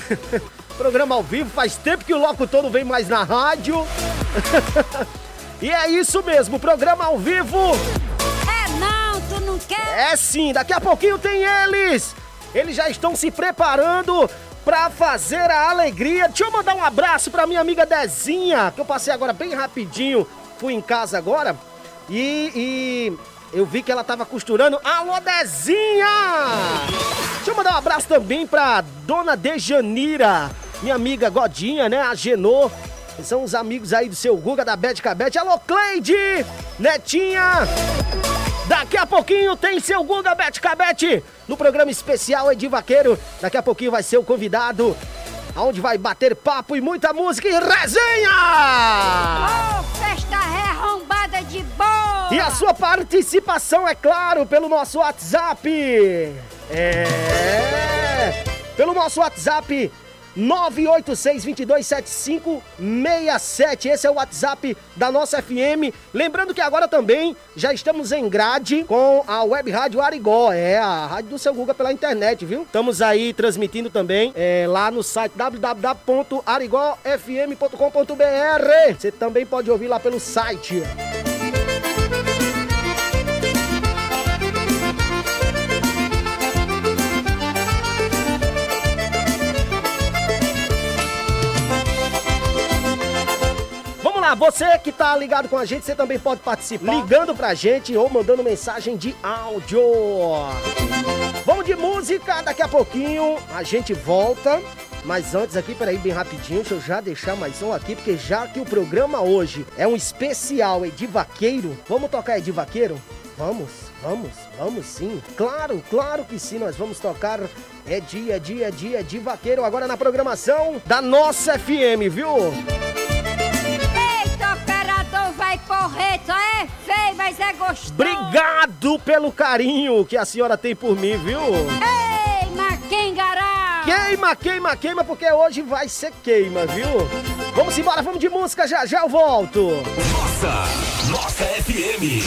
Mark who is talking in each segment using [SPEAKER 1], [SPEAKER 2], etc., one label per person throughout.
[SPEAKER 1] programa ao vivo, faz tempo que o locutor não vem mais na rádio. e é isso mesmo, programa ao vivo.
[SPEAKER 2] É não, tu não quer?
[SPEAKER 1] É sim, daqui a pouquinho tem eles. Eles já estão se preparando pra fazer a alegria. Deixa eu mandar um abraço pra minha amiga Dezinha, que eu passei agora bem rapidinho. Fui em casa agora e, e eu vi que ela tava costurando. Alô, Dezinha! Deixa eu mandar um abraço também pra dona Dejanira, minha amiga Godinha, né? A Genô. São os amigos aí do seu Guga da Bete Cabete. Alô, Cleide! Netinha! Daqui a pouquinho tem seu Guga Bete Cabete no programa especial Edi Vaqueiro. Daqui a pouquinho vai ser o convidado, aonde vai bater papo e muita música e resenha!
[SPEAKER 2] Oh, festa arrombada de boa!
[SPEAKER 1] E a sua participação, é claro, pelo nosso WhatsApp. É! Pelo nosso WhatsApp 986-227567. Esse é o WhatsApp da nossa FM. Lembrando que agora também já estamos em grade com a Web Rádio Arigó. É a rádio do seu Google pela internet, viu? Estamos aí transmitindo também é, lá no site www.arigofm.com.br. Você também pode ouvir lá pelo site. Lá, você que tá ligado com a gente, você também pode participar ligando pra gente ou mandando mensagem de áudio. Vamos de música, daqui a pouquinho a gente volta. Mas antes aqui, peraí, bem rapidinho, deixa eu já deixar mais um aqui, porque já que o programa hoje é um especial Edi Vaqueiro, vamos tocar Edi Vaqueiro? Vamos, vamos, vamos sim. Claro, claro que sim, nós vamos tocar é dia, dia, dia de vaqueiro agora na programação da nossa FM, viu?
[SPEAKER 2] Só é feio, mas é gostoso.
[SPEAKER 1] Obrigado pelo carinho que a senhora tem por mim, viu?
[SPEAKER 2] Ei, Maquengará!
[SPEAKER 1] Queima, queima, queima, porque hoje vai ser queima, viu? Vamos embora, vamos de música, já já eu volto.
[SPEAKER 3] Nossa, Nossa FM.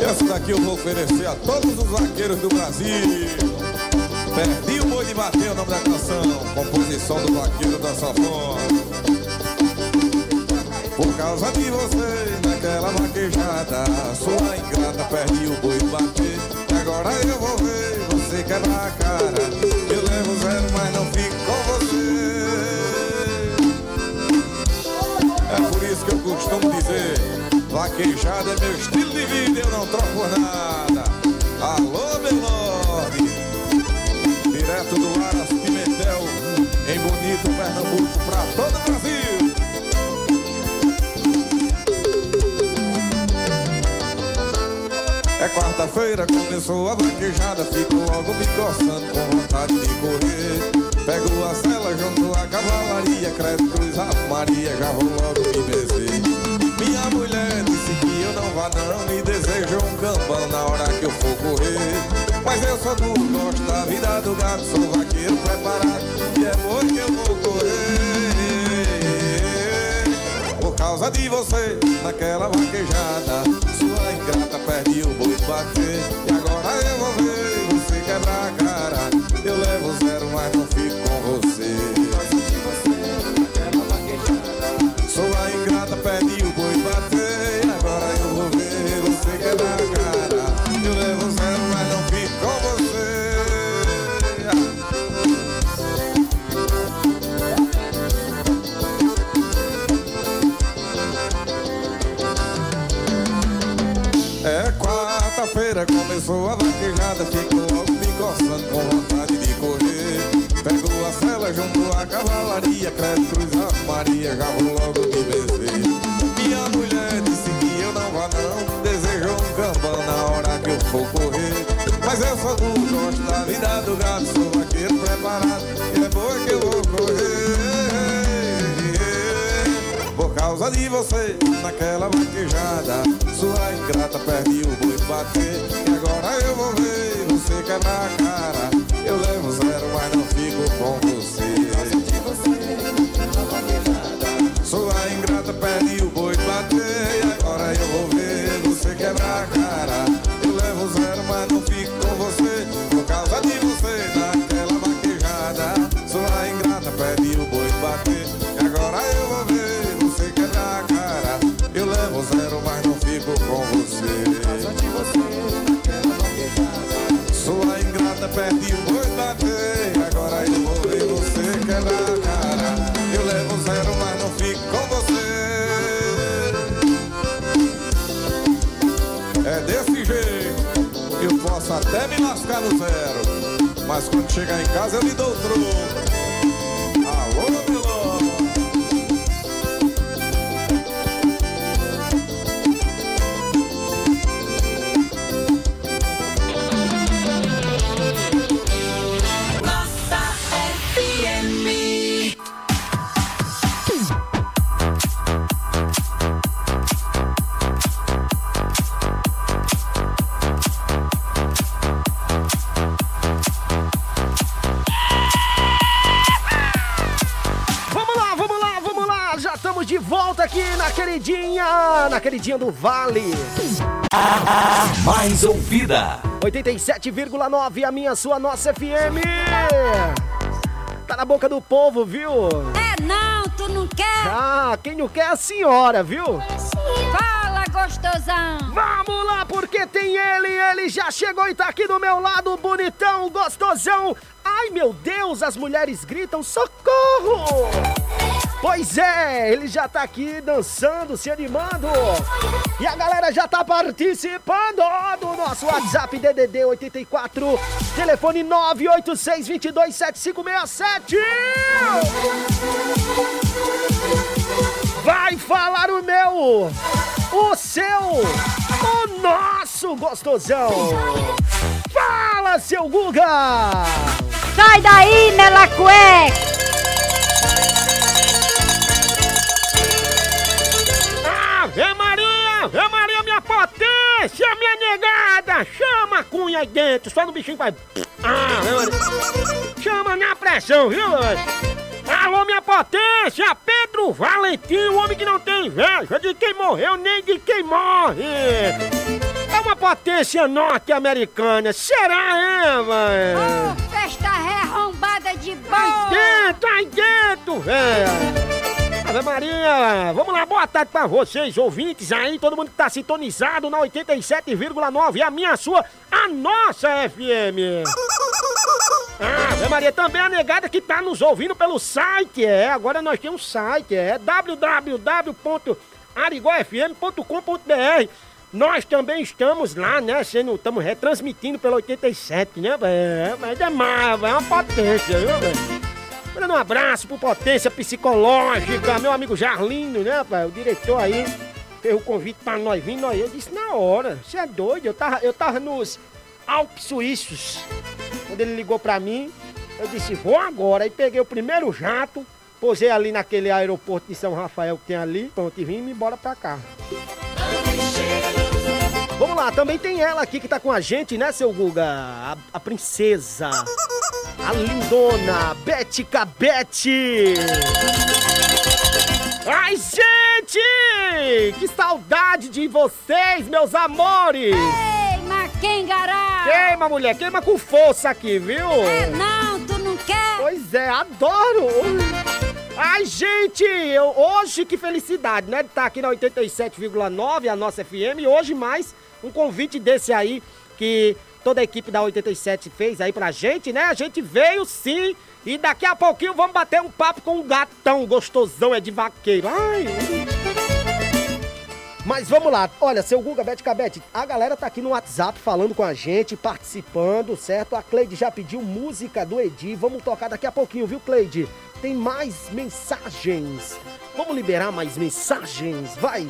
[SPEAKER 4] Essa daqui eu vou oferecer a todos os vaqueiros do Brasil. Perdi o boi de bater o nome da canção. Composição do vaqueiro da sanfona. Por causa de você, naquela vaquejada, sua ingrata, perdi o boi bater. Agora eu vou ver você quebrar a cara. Eu levo zero, mas não fico com você. É por isso que eu costumo dizer, vaquejada é meu estilo de vida, eu não troco nada. Alô, meu direto do Aras Pimentel, em Bonito, Pernambuco, pra todo o Brasil. Quarta-feira, começou a vaquejada, fico logo me coçando com vontade de correr. Pego a cela junto à cavalaria, credo cruz Ave Maria, já vou logo me beber. Minha mulher disse que eu não vá não, me deseja um cambão na hora que eu for correr. Mas eu sou duro, gosto da vida do gato, sou vaqueiro preparado, e é hoje que eu vou correr. Causa de você, naquela vaquejada, sua ingrata perde o boi bater. E agora eu vou ver você quebrar a cara. Eu levo zero, mas não fico com você. Vou logo me beber. Minha mulher disse que eu não vá não, desejou um cambão na hora que eu for correr. Mas eu sou duro, gosto da vida do gato, sou vaqueiro preparado, e é boa que eu vou correr. Por causa de você, naquela vaquejada Sua ingrata perde o boi de bater E agora eu vou ver você quebrar a cara Eu levo zero, mas não fico com você canta, pede o boi bater. Agora eu vou ver você quebrar a cara. Eu levo zero, mas não fico com você. Por causa de
[SPEAKER 5] você, daquela vaquejada. Sua ingrata, pede o boi bater. Agora eu vou ver você quebrar a cara. Eu levo zero, mas não fico com você. Por causa de você, daquela vaquejada. Sua ingrata, pede o boi lascar no zero. Mas quando chegar em casa eu lhe dou o troco.
[SPEAKER 1] Estamos de volta aqui na queridinha, na queridinha do Vale.
[SPEAKER 3] Mais ouvida.
[SPEAKER 1] 87,9 a minha, sua, nossa FM. Tá na boca do povo, viu?
[SPEAKER 2] É não, tu não quer?
[SPEAKER 1] Ah, quem não quer é a senhora, viu?
[SPEAKER 2] Fala, gostosão.
[SPEAKER 1] Vamos lá, porque tem ele, ele já chegou e tá aqui do meu lado, bonitão, gostosão. Ai, meu Deus, as mulheres gritam socorro! Pois é, ele já tá aqui dançando, se animando. E a galera já tá participando do nosso WhatsApp DDD 84, telefone 986227567. Vai falar o meu, o seu, o nosso gostosão. Fala, seu Guga!
[SPEAKER 2] Sai daí, Nela Cueca.
[SPEAKER 1] Ave Maria, minha potência, minha negada! Chama a cunha aí dentro, só no bichinho vai... Ah. Chama na pressão, viu? Alô, minha potência! Pedro Valentim, o homem que não tem inveja de quem morreu nem de quem morre! É uma potência norte-americana, será, é, velho?
[SPEAKER 2] Oh, festa arrombada de
[SPEAKER 1] Aí
[SPEAKER 2] boa.
[SPEAKER 1] dentro, aí dentro, velho! Ave Maria, vamos lá, boa tarde pra vocês, ouvintes aí, todo mundo que tá sintonizado na 87,9, a minha, a sua, a nossa FM. Ave Maria, também a negada que tá nos ouvindo pelo site, é, agora nós temos um site, é www.arigofm.com.br. Nós também estamos lá, né, sendo, estamos retransmitindo pelo 87, né, velho? Mas é mais, é uma potência, viu, velho? Mandando um abraço pro Potência Psicológica, meu amigo Jarlino, né, pai? O diretor aí fez o convite pra nós vir, nós. Eu disse na hora, você é doido? Eu tava, eu tava nos Alpes Suíços. Quando ele ligou pra mim, eu disse, vou agora. Aí peguei o primeiro jato, posei ali naquele aeroporto de São Rafael que tem ali, pronto, e vim embora pra cá. Vamos lá, também tem ela aqui que tá com a gente, né, seu Guga? A, a princesa. A lindona, Bete Cabete. Ai, gente! Que saudade de vocês, meus amores!
[SPEAKER 2] Ei, Maquengará.
[SPEAKER 1] Queima, mulher, queima com força aqui, viu?
[SPEAKER 2] É não, tu não quer?
[SPEAKER 1] Pois é, adoro! Ai, gente, eu, hoje que felicidade, né? De estar aqui na 87,9, a nossa FM, hoje mais um convite desse aí que toda a equipe da 87 fez aí pra gente, né? A gente veio sim, e daqui a pouquinho vamos bater um papo com um gatão gostosão, é de vaqueiro. Ai! Mas vamos lá, olha, seu Guga Bete Cabete, a galera tá aqui no WhatsApp falando com a gente, participando, certo? A Cleide já pediu música do Edi, vamos tocar daqui a pouquinho, viu, Cleide? Tem mais mensagens. Vamos liberar mais mensagens, vai!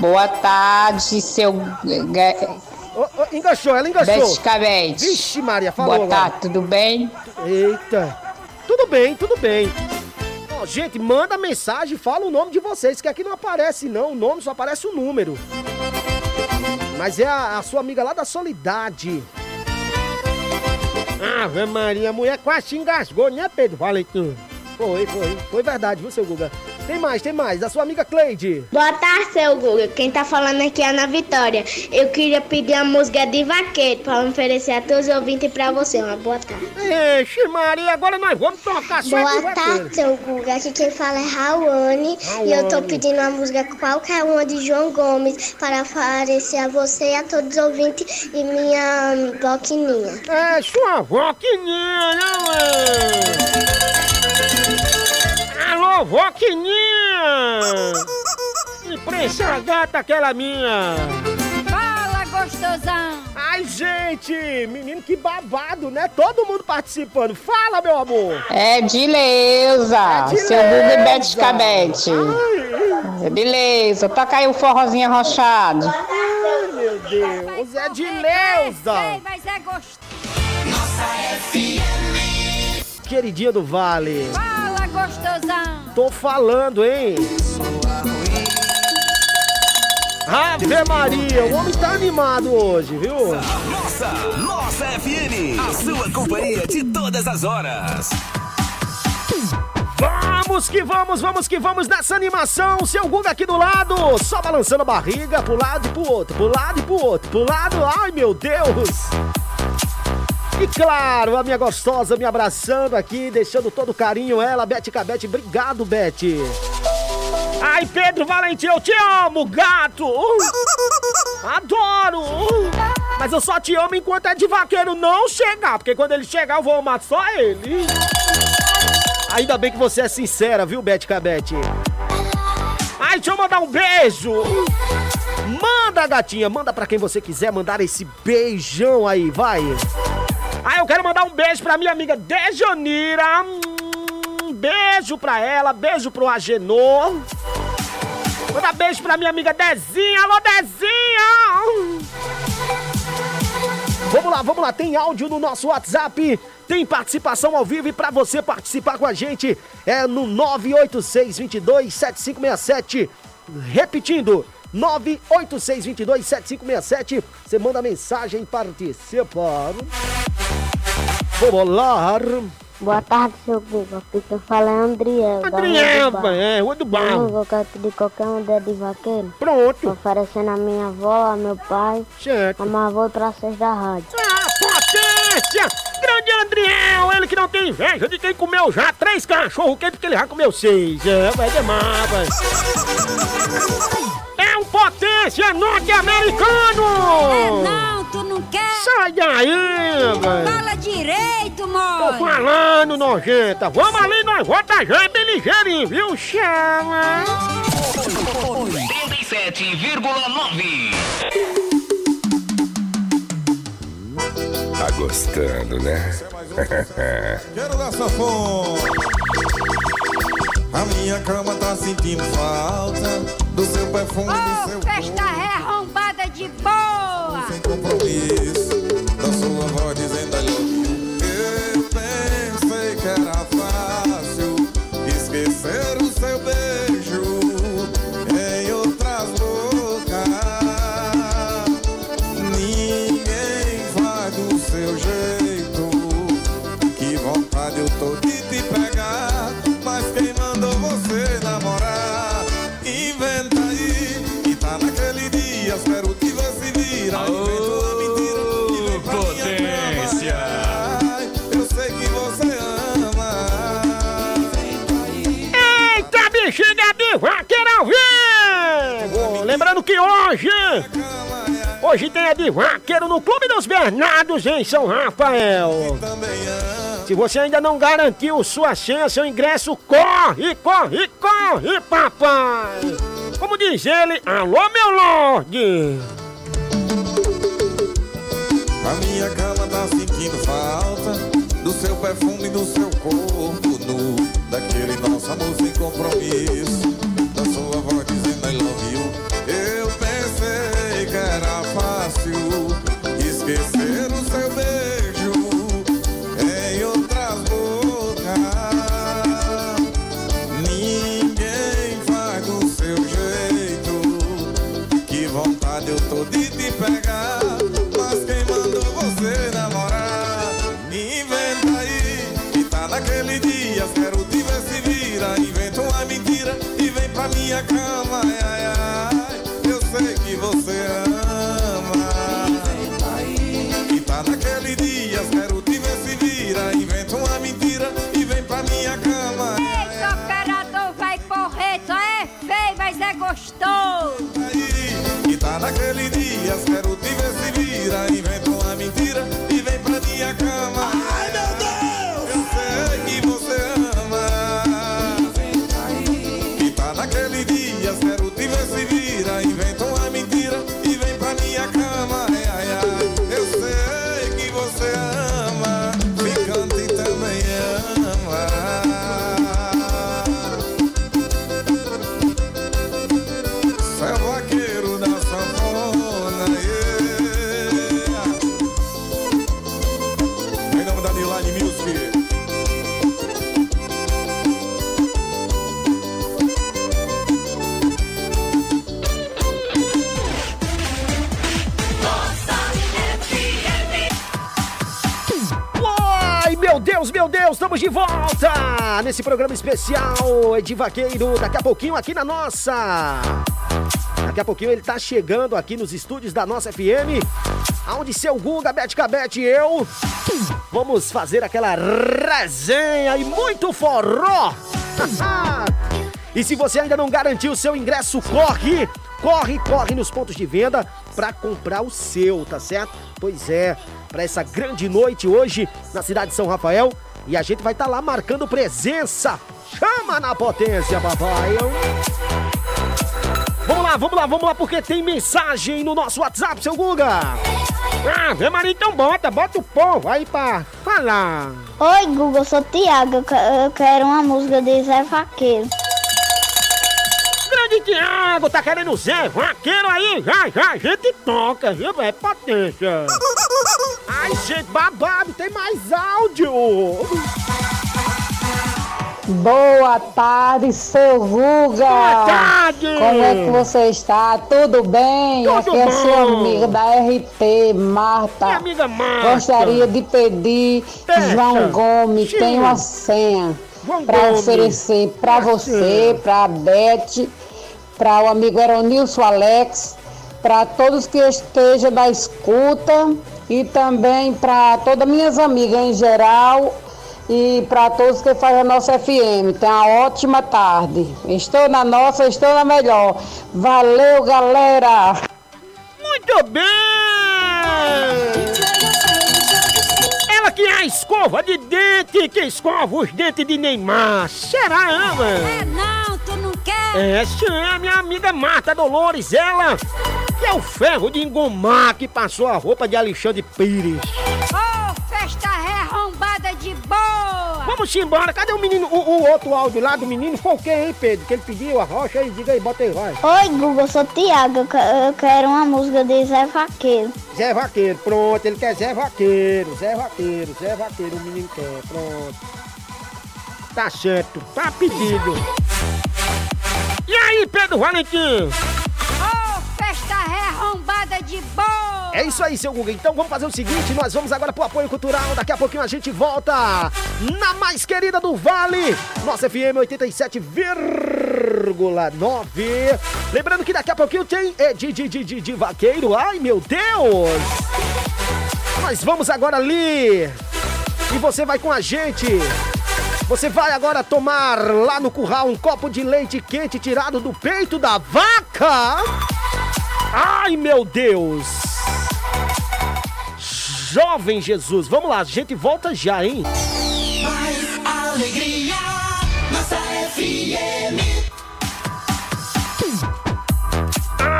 [SPEAKER 6] Boa tarde, seu
[SPEAKER 1] Ô, ô, enganchou, ela enganchou.
[SPEAKER 6] Bete Cabete.
[SPEAKER 1] Vixe, Maria, falou
[SPEAKER 6] Boa tarde, tudo bem?
[SPEAKER 1] Eita. Tudo bem, tudo bem. Ó, gente, manda mensagem, fala o nome de vocês, que aqui não aparece não, o nome só aparece o número. Mas é a, a sua amiga lá da Solidade. Ave Maria, a mulher quase se engasgou, né, Pedro Valentim? Foi, foi, foi verdade, viu, seu Guga? Tem mais, tem mais. Da sua amiga Cleide.
[SPEAKER 7] Boa tarde, seu Guga. Quem tá falando aqui é a Ana Vitória. Eu queria pedir a música de vaqueiro pra oferecer a todos os ouvintes e pra você. Uma boa tarde.
[SPEAKER 1] Ixi, Maria, agora nós vamos tocar só
[SPEAKER 7] Boa tarde, seu Guga. Aqui quem fala é Rawane. E eu tô pedindo uma música qualquer uma de João Gomes para oferecer a você e a todos os ouvintes e minha boquininha.
[SPEAKER 1] É sua voquininha, né, mãe? Alô, voquininha! Imprensa gata aquela minha!
[SPEAKER 2] Fala, gostosão.
[SPEAKER 1] Ai, gente! Menino, que babado, né? Todo mundo participando. Fala, meu amor!
[SPEAKER 8] É de Leusa.
[SPEAKER 1] de
[SPEAKER 8] Seu Guga e Bete. Cabete.
[SPEAKER 1] Ai,
[SPEAKER 8] É de Leusa. Toca aí o forrozinho arrochado.
[SPEAKER 1] ai, meu Deus! É de Leusa!
[SPEAKER 2] mas é gostoso.
[SPEAKER 1] Queridinha do Vale!
[SPEAKER 2] Fala, gostosão.
[SPEAKER 1] Tô falando, hein? Ave Maria, o homem tá animado hoje, viu?
[SPEAKER 3] Nossa, Nossa FM. A sua companhia de todas as horas.
[SPEAKER 1] Vamos que vamos, vamos que vamos nessa animação. Seu Guga aqui do lado, só balançando a barriga pro lado e pro outro, pro lado e pro outro, pro lado. Ai, meu Deus! E claro, a minha gostosa me abraçando aqui, deixando todo o carinho. Ela, Bete Cabete. Obrigado, Bete. Ai, Pedro Valentim, eu te amo, gato! Adoro! Mas eu só te amo enquanto é de vaqueiro não chegar, porque quando ele chegar eu vou amar só ele. Ainda bem que você é sincera, viu, Bete Cabete? Ai, deixa eu mandar um beijo! Manda, gatinha, manda pra quem você quiser mandar esse beijão aí, vai! Ah, eu quero mandar um beijo pra minha amiga Dejanira. Um beijo pra ela, beijo pro Agenor. Manda beijo pra minha amiga Dezinha. Alô, Dezinha! Vamos lá, vamos lá. Tem áudio no nosso WhatsApp. Tem participação ao vivo e pra você participar com a gente é no 986227567. Repetindo, 986227567. Você manda mensagem participa. Lá.
[SPEAKER 7] Boa tarde, seu Guga. Aqui quem fala é Andriel. Bar.
[SPEAKER 1] é, Rua do
[SPEAKER 7] Eu
[SPEAKER 1] Barro.
[SPEAKER 7] vou quero pedir qualquer um dedo de vaqueiro.
[SPEAKER 1] Pronto,
[SPEAKER 7] Oferecendo a minha avó, a meu pai,
[SPEAKER 1] certo.
[SPEAKER 7] a minha avó e pra vocês da rádio.
[SPEAKER 1] Ah, potência! Grande Andriel, ele que não tem inveja de quem comeu já três cachorros quentes, porque ele já comeu seis. É, vai demais, vai. É um potência
[SPEAKER 2] É
[SPEAKER 1] norte-americano!
[SPEAKER 2] não, tu não quer?
[SPEAKER 1] Sai daí, velho!
[SPEAKER 2] Fala direito,
[SPEAKER 1] Tô
[SPEAKER 2] mãe.
[SPEAKER 1] falando, nojenta! Vamos ali, nós volta já é bem ligeirinho, viu? Chama!
[SPEAKER 3] 87,9.
[SPEAKER 9] Tá gostando, né?
[SPEAKER 4] Quero dar. A minha cama tá sentindo falta do seu perfume,
[SPEAKER 2] Ô, festa arrombada de boa.
[SPEAKER 4] Compromisso Da sua voz dizendo I que
[SPEAKER 1] hoje, hoje tem a de vaqueiro no Clube dos Bernardos em São Rafael. Se você ainda não garantiu sua senha, seu ingresso, corre, corre, corre, papai! Como diz ele, alô, meu lorde!
[SPEAKER 4] A minha cama tá sentindo falta Do seu perfume, do seu corpo nu Daquele nosso amor sem compromisso
[SPEAKER 1] volta nesse programa especial de vaqueiro. Daqui a pouquinho aqui na nossa. Daqui a pouquinho ele tá chegando aqui nos estúdios da nossa FM, aonde seu Guga, Bete Cabete e eu vamos fazer aquela resenha e muito forró. E se você ainda não garantiu o seu ingresso, corre! Corre, corre nos pontos de venda para comprar o seu, tá certo? Pois é, para essa grande noite hoje na cidade de São Rafael. E a gente vai estar lá marcando presença. Chama na potência, papai. Vamos lá, vamos lá, vamos lá, porque tem mensagem no nosso WhatsApp, seu Guga. Ah, vê Maria, então bota, bota o povo aí pra falar.
[SPEAKER 7] Oi, Google, eu sou Tiago. Eu que- Eu quero uma música de Zé Vaqueiro.
[SPEAKER 1] Grande Tiago, tá querendo Zé Vaqueiro aí? Já, já, a gente toca, viu? É potência. Ai, gente, babado, tem mais áudio.
[SPEAKER 6] Boa tarde, seu Guga!
[SPEAKER 1] Boa tarde!
[SPEAKER 6] Como é que você está? Tudo bem?
[SPEAKER 1] Tudo
[SPEAKER 6] Aqui é sua
[SPEAKER 1] bom.
[SPEAKER 6] amiga da RT, Marta.
[SPEAKER 1] Minha amiga Marta.
[SPEAKER 6] Gostaria de pedir
[SPEAKER 1] Peça.
[SPEAKER 6] João Gomes,
[SPEAKER 1] Sim.
[SPEAKER 6] tem uma senha para oferecer para você, para a Beth, para o amigo Eronilson Alex, para todos que estejam da escuta e também para todas minhas amigas em geral e para todos que fazem a nossa FM. Tenha uma ótima tarde. Estou na nossa, estou na melhor. Valeu, galera!
[SPEAKER 1] Muito bem! Ela que é a escova de dente que escova os dentes de Neymar. Será, ama?
[SPEAKER 2] É não, tu não quer?
[SPEAKER 1] É, sim, é a minha amiga Marta Dolores, ela é o ferro de engomar que passou a roupa de Alexandre Pires.
[SPEAKER 2] Ô, festa arrombada de boa!
[SPEAKER 1] Vamos embora, cadê o menino, o, o outro áudio lá do menino? Foi o quê, hein, Pedro? Que ele pediu a rocha aí, diga aí, bota aí, vai.
[SPEAKER 7] Oi, Google, eu sou Tiago. Eu que- Eu quero uma música de Zé Vaqueiro.
[SPEAKER 1] Zé Vaqueiro, pronto, ele quer Zé Vaqueiro, Zé Vaqueiro, Zé Vaqueiro, o menino quer, pronto. Tá certo, tá pedido. E aí, Pedro Valentim? É isso aí, seu Guga. Então vamos fazer o seguinte, nós vamos agora pro apoio cultural. Daqui a pouquinho a gente volta na mais querida do Vale, nossa FM 87,9. Lembrando que daqui a pouquinho tem é, de, de, de, de, de vaqueiro. Ai, meu Deus! Nós vamos agora ali. E você vai com a gente. Você vai agora tomar lá no curral um copo de leite quente tirado do peito da vaca. Ai, meu Deus! Jovem Jesus, vamos lá, a gente volta já, hein?
[SPEAKER 3] Mais alegria, nossa FM.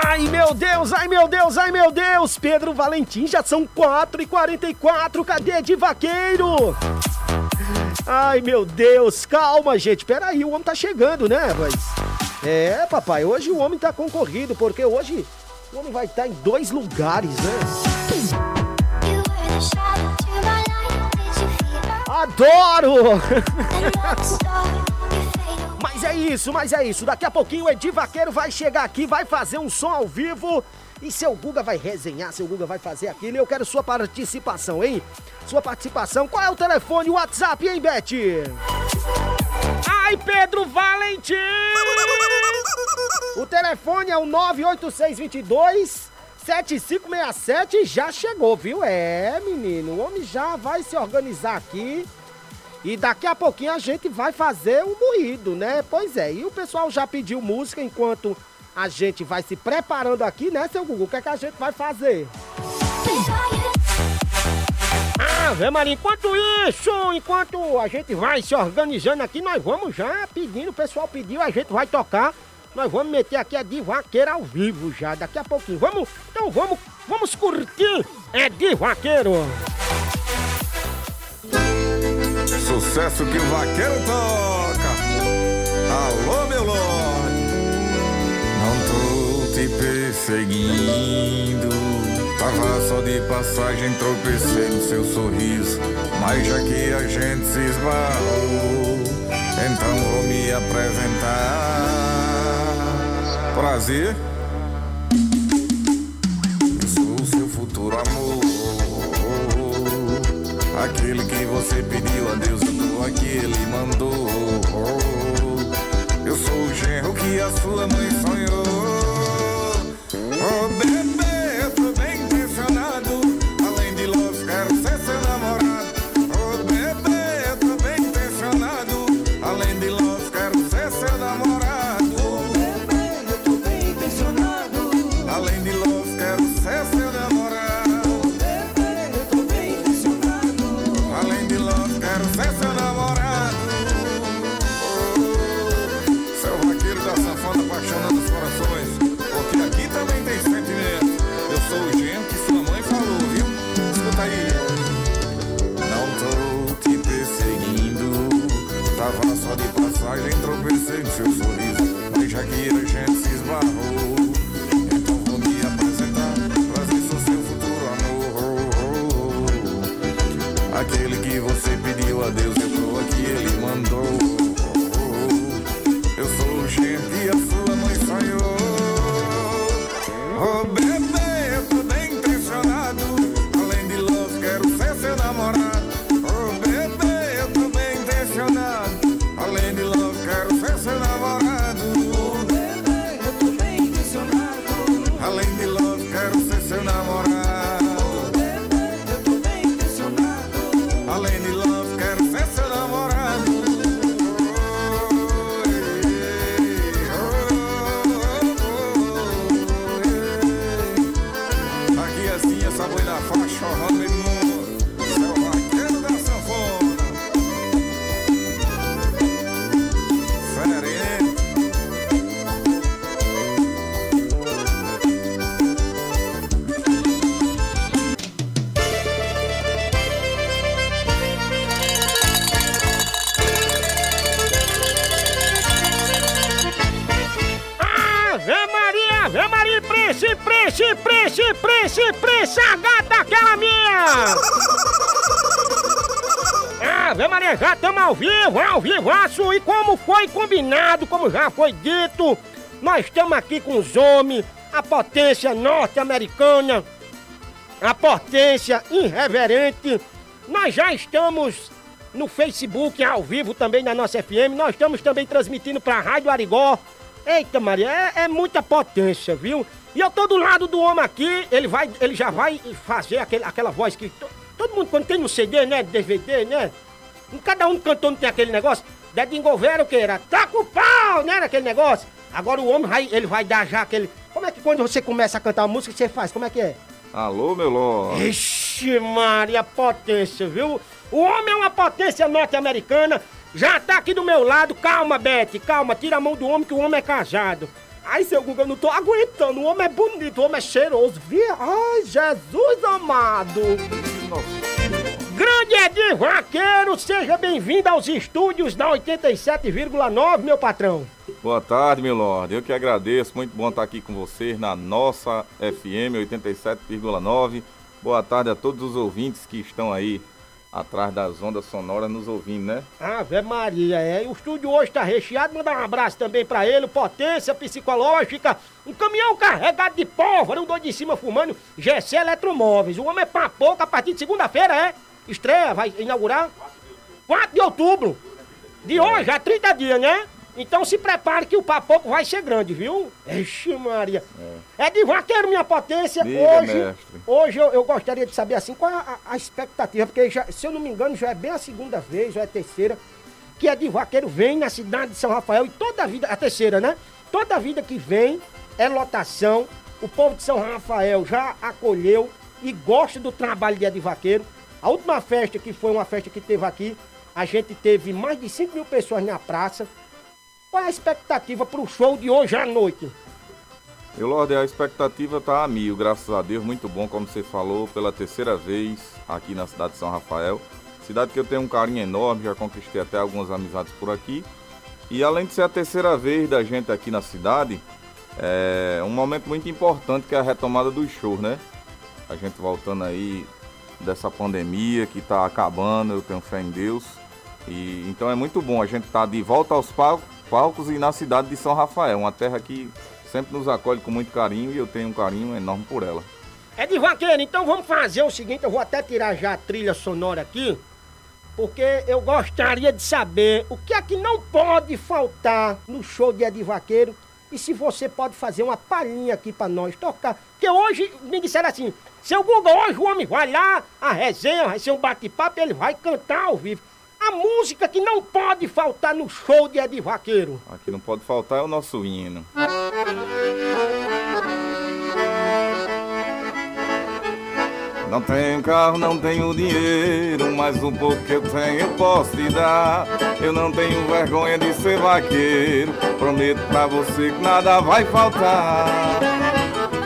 [SPEAKER 1] Ai, meu Deus, ai, meu Deus, ai, meu Deus! Pedro Valentim, já são 4h44, cadê de vaqueiro? Ai, meu Deus, calma, gente, peraí, o homem tá chegando, né, mas... É, papai, hoje o homem tá concorrido, porque hoje o homem vai estar em dois lugares, né? Adoro! Mas é isso, mas é isso. Daqui a pouquinho o Edi Vaqueiro vai chegar aqui, vai fazer um som ao vivo. E seu Guga vai resenhar, seu Guga vai fazer aquilo. E eu quero sua participação, hein? Sua participação. Qual é o telefone, o WhatsApp, hein, Beth? Ai, Pedro Valentim! O telefone é o 98622 7567 já chegou, viu? É, menino, o homem já vai se organizar aqui. E daqui a pouquinho a gente vai fazer o moído, né? Pois é, e o pessoal já pediu música enquanto a gente vai se preparando aqui, né, seu Gugu? O que é que a gente vai fazer? Ah, Maria, enquanto isso, enquanto a gente vai se organizando aqui, nós vamos já pedindo, o pessoal pediu, a gente vai tocar. Nós vamos meter aqui a Divaqueira ao vivo já, daqui a pouquinho. Vamos, então vamos, vamos curtir, é Divaqueiro.
[SPEAKER 4] Sucesso que o vaqueiro toca. Alô, meu Lorde. Não tô te perseguindo. Tava só de passagem, tropecei no seu sorriso. Mas já que a gente se esbarrou, então vou me apresentar. Prazer. Eu sou o seu futuro amor. Aquele que você pediu a Deus, eu tô aqui, ele mandou. Eu sou o genro que a sua mãe sonhou. Oh, seu sorriso. Mas já que a gente se esbarrou. Então vou me apresentar. Prazer, sou seu futuro amor. Aquele que você pediu a Deus, eu tô aqui, ele mandou. Eu sou o genro
[SPEAKER 1] combinado, como já foi dito, nós estamos aqui com os homens, a potência norte-americana, a potência irreverente, nós já estamos no Facebook, ao vivo também na nossa FM, nós estamos também transmitindo para a Rádio Arigó, Eita Maria, é, é muita potência, viu? E eu tô do lado do homem aqui, ele vai, ele já vai fazer aquele, aquela voz que to- todo mundo quando tem no CD, né, DVD, né? Cada um cantando tem aquele negócio. Dedinho governo que era, tá com pau, né, aquele negócio. Agora o homem vai, ele vai dar já aquele... Como é que quando você começa a cantar música, você faz? Como é que é?
[SPEAKER 4] Alô, meu Lorde.
[SPEAKER 1] Ixi, Maria, potência, viu? O homem é uma potência norte-americana. Já tá aqui do meu lado. Calma, Beth, calma. Tira a mão do homem que o homem é casado. Ai, seu Guga, eu não tô aguentando. O homem é bonito, o homem é cheiroso. Via... Ai, Jesus amado. Grande Edir Vaqueiro, seja bem-vindo aos estúdios da 87,9, meu patrão.
[SPEAKER 10] Boa tarde, meu Lorde. Eu que agradeço. Muito bom estar aqui com vocês na nossa FM 87,9. Boa tarde a todos os ouvintes que estão aí atrás das ondas sonoras nos ouvindo, né?
[SPEAKER 1] Ave Maria, é. E o estúdio hoje tá recheado. Mandar um abraço também pra ele. Potência psicológica. Um caminhão carregado de pólvora. Um doido de cima fumando. GC Eletromóveis. O homem é pra pouco a partir de segunda-feira, é? Estreia, vai inaugurar? 4 de outubro. De hoje, há 30 dias, né? Então se prepare que o papoco vai ser grande, viu? Ixi, Maria. É, de vaqueiro, minha potência.
[SPEAKER 4] Diga,
[SPEAKER 1] hoje
[SPEAKER 4] mestre.
[SPEAKER 1] hoje eu, eu gostaria de saber assim, qual é a, a expectativa, porque já, se eu não me engano, já é bem a segunda vez, já é a terceira, que é de vaqueiro vem na cidade de São Rafael e toda a vida, a terceira, né? Toda a vida que vem é lotação. O povo de São Rafael já acolheu e gosta do trabalho de Ed Vaqueiro. A última festa, que foi uma festa que teve aqui, a gente teve mais de 5 mil pessoas na praça. Qual é a expectativa para o show de hoje à noite?
[SPEAKER 4] Eu, Lorde, a expectativa tá a mil, graças a Deus, muito bom, como você falou, pela terceira vez aqui na cidade de São Rafael. Cidade que eu tenho um carinho enorme, já conquistei até algumas amizades por aqui. E além de ser a terceira vez da gente aqui na cidade, é um momento muito importante que é a retomada dos shows, né? A gente voltando aí dessa pandemia que tá acabando, eu tenho fé em Deus. E então é muito bom a gente estar de volta aos pal- palcos e na cidade de São Rafael, uma terra que sempre nos acolhe com muito carinho e eu tenho um carinho enorme por ela.
[SPEAKER 1] É de vaqueiro, então vamos fazer o seguinte, eu vou até tirar já a trilha sonora aqui, porque eu gostaria de saber o que é que não pode faltar no show de Ed Vaqueiro e se você pode fazer uma palhinha aqui pra nós tocar. Porque hoje me disseram assim, seu Google, hoje o homem vai lá, a resenha vai ser um bate-papo ele vai cantar ao vivo. A música que não pode faltar no show de Ed Vaqueiro.
[SPEAKER 4] Aqui não pode faltar é o nosso hino. Não tenho carro, não tenho dinheiro, mas um pouco que eu tenho eu posso te dar. Eu não tenho vergonha de ser vaqueiro, prometo pra você que nada vai faltar.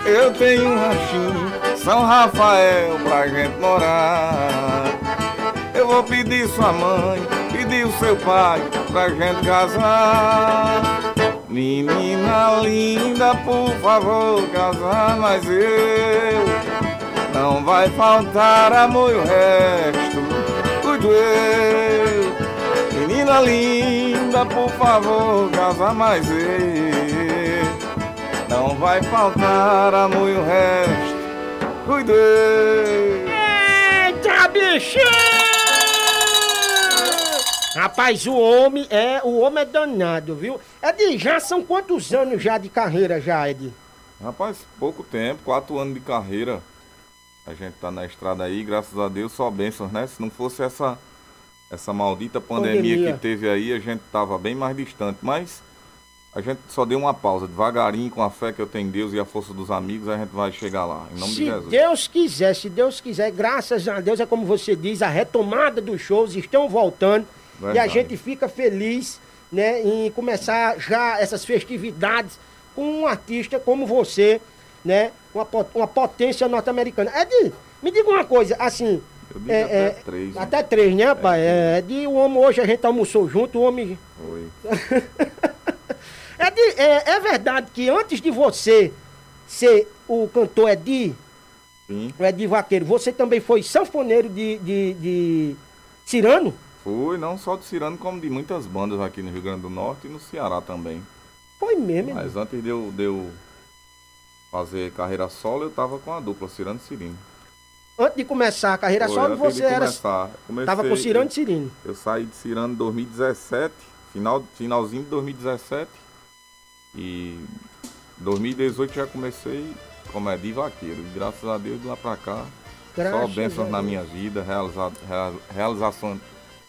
[SPEAKER 4] Eu tenho um ranchinho, São Rafael, pra gente morar. Eu vou pedir sua mãe, pedir o seu pai, pra gente casar. Menina linda, por favor, casar, mas eu não vai faltar amor e o resto, cuido eu. Menina linda, por favor, casar, mas eu não vai faltar amor e o resto, cuido eu.
[SPEAKER 1] Eita, bicho! Rapaz, o homem é, o homem é danado, viu? Ed, já são quantos anos já de carreira já, Ed?
[SPEAKER 4] Rapaz, pouco tempo, quatro anos de carreira. A gente tá na estrada aí, graças a Deus, só bênçãos, né? Se não fosse essa, essa maldita pandemia,
[SPEAKER 1] Pandemia.
[SPEAKER 4] que teve aí, a gente tava bem mais distante. Mas a gente só deu uma pausa, devagarinho, com a fé que eu tenho em Deus e a força dos amigos, a gente vai chegar lá, em nome
[SPEAKER 1] se
[SPEAKER 4] de Jesus.
[SPEAKER 1] Deus quiser, se Deus quiser, graças a Deus, é como você diz, a retomada dos shows estão voltando e a
[SPEAKER 4] Verdade.
[SPEAKER 1] gente fica feliz, né, em começar já essas festividades com um artista como você, né, uma, uma potência norte-americana. Ed, me diga uma coisa, assim,
[SPEAKER 4] Eu digo
[SPEAKER 1] é,
[SPEAKER 4] até
[SPEAKER 1] é,
[SPEAKER 4] três, né?
[SPEAKER 1] até três, né, pai? É, Ed, o homem hoje a gente almoçou junto, o homem
[SPEAKER 4] Foi.
[SPEAKER 1] é, de- é, é verdade que antes de você ser o cantor Edi,
[SPEAKER 4] Sim,
[SPEAKER 1] o Edi Vaqueiro, você também foi sanfoneiro de, de, de Cirano?
[SPEAKER 4] fui, não só de Cirano, como de muitas bandas aqui no Rio Grande do Norte e no Ceará também.
[SPEAKER 1] Foi mesmo?
[SPEAKER 4] Mas antes de eu, de eu fazer carreira solo, eu tava com a dupla, Cirano e Cirino.
[SPEAKER 1] Antes de começar a carreira
[SPEAKER 4] Foi,
[SPEAKER 1] solo, você era,
[SPEAKER 4] começar. Comecei-
[SPEAKER 1] tava com Cirano e Cirino.
[SPEAKER 4] Eu saí de Cirano em 2017, final, finalzinho de 2017. E 2018 já comecei como Edi Vaqueiro. E graças a Deus, de lá pra cá, só
[SPEAKER 1] Graças
[SPEAKER 4] bênçãos
[SPEAKER 1] a
[SPEAKER 4] na minha vida, realiza, rea- realização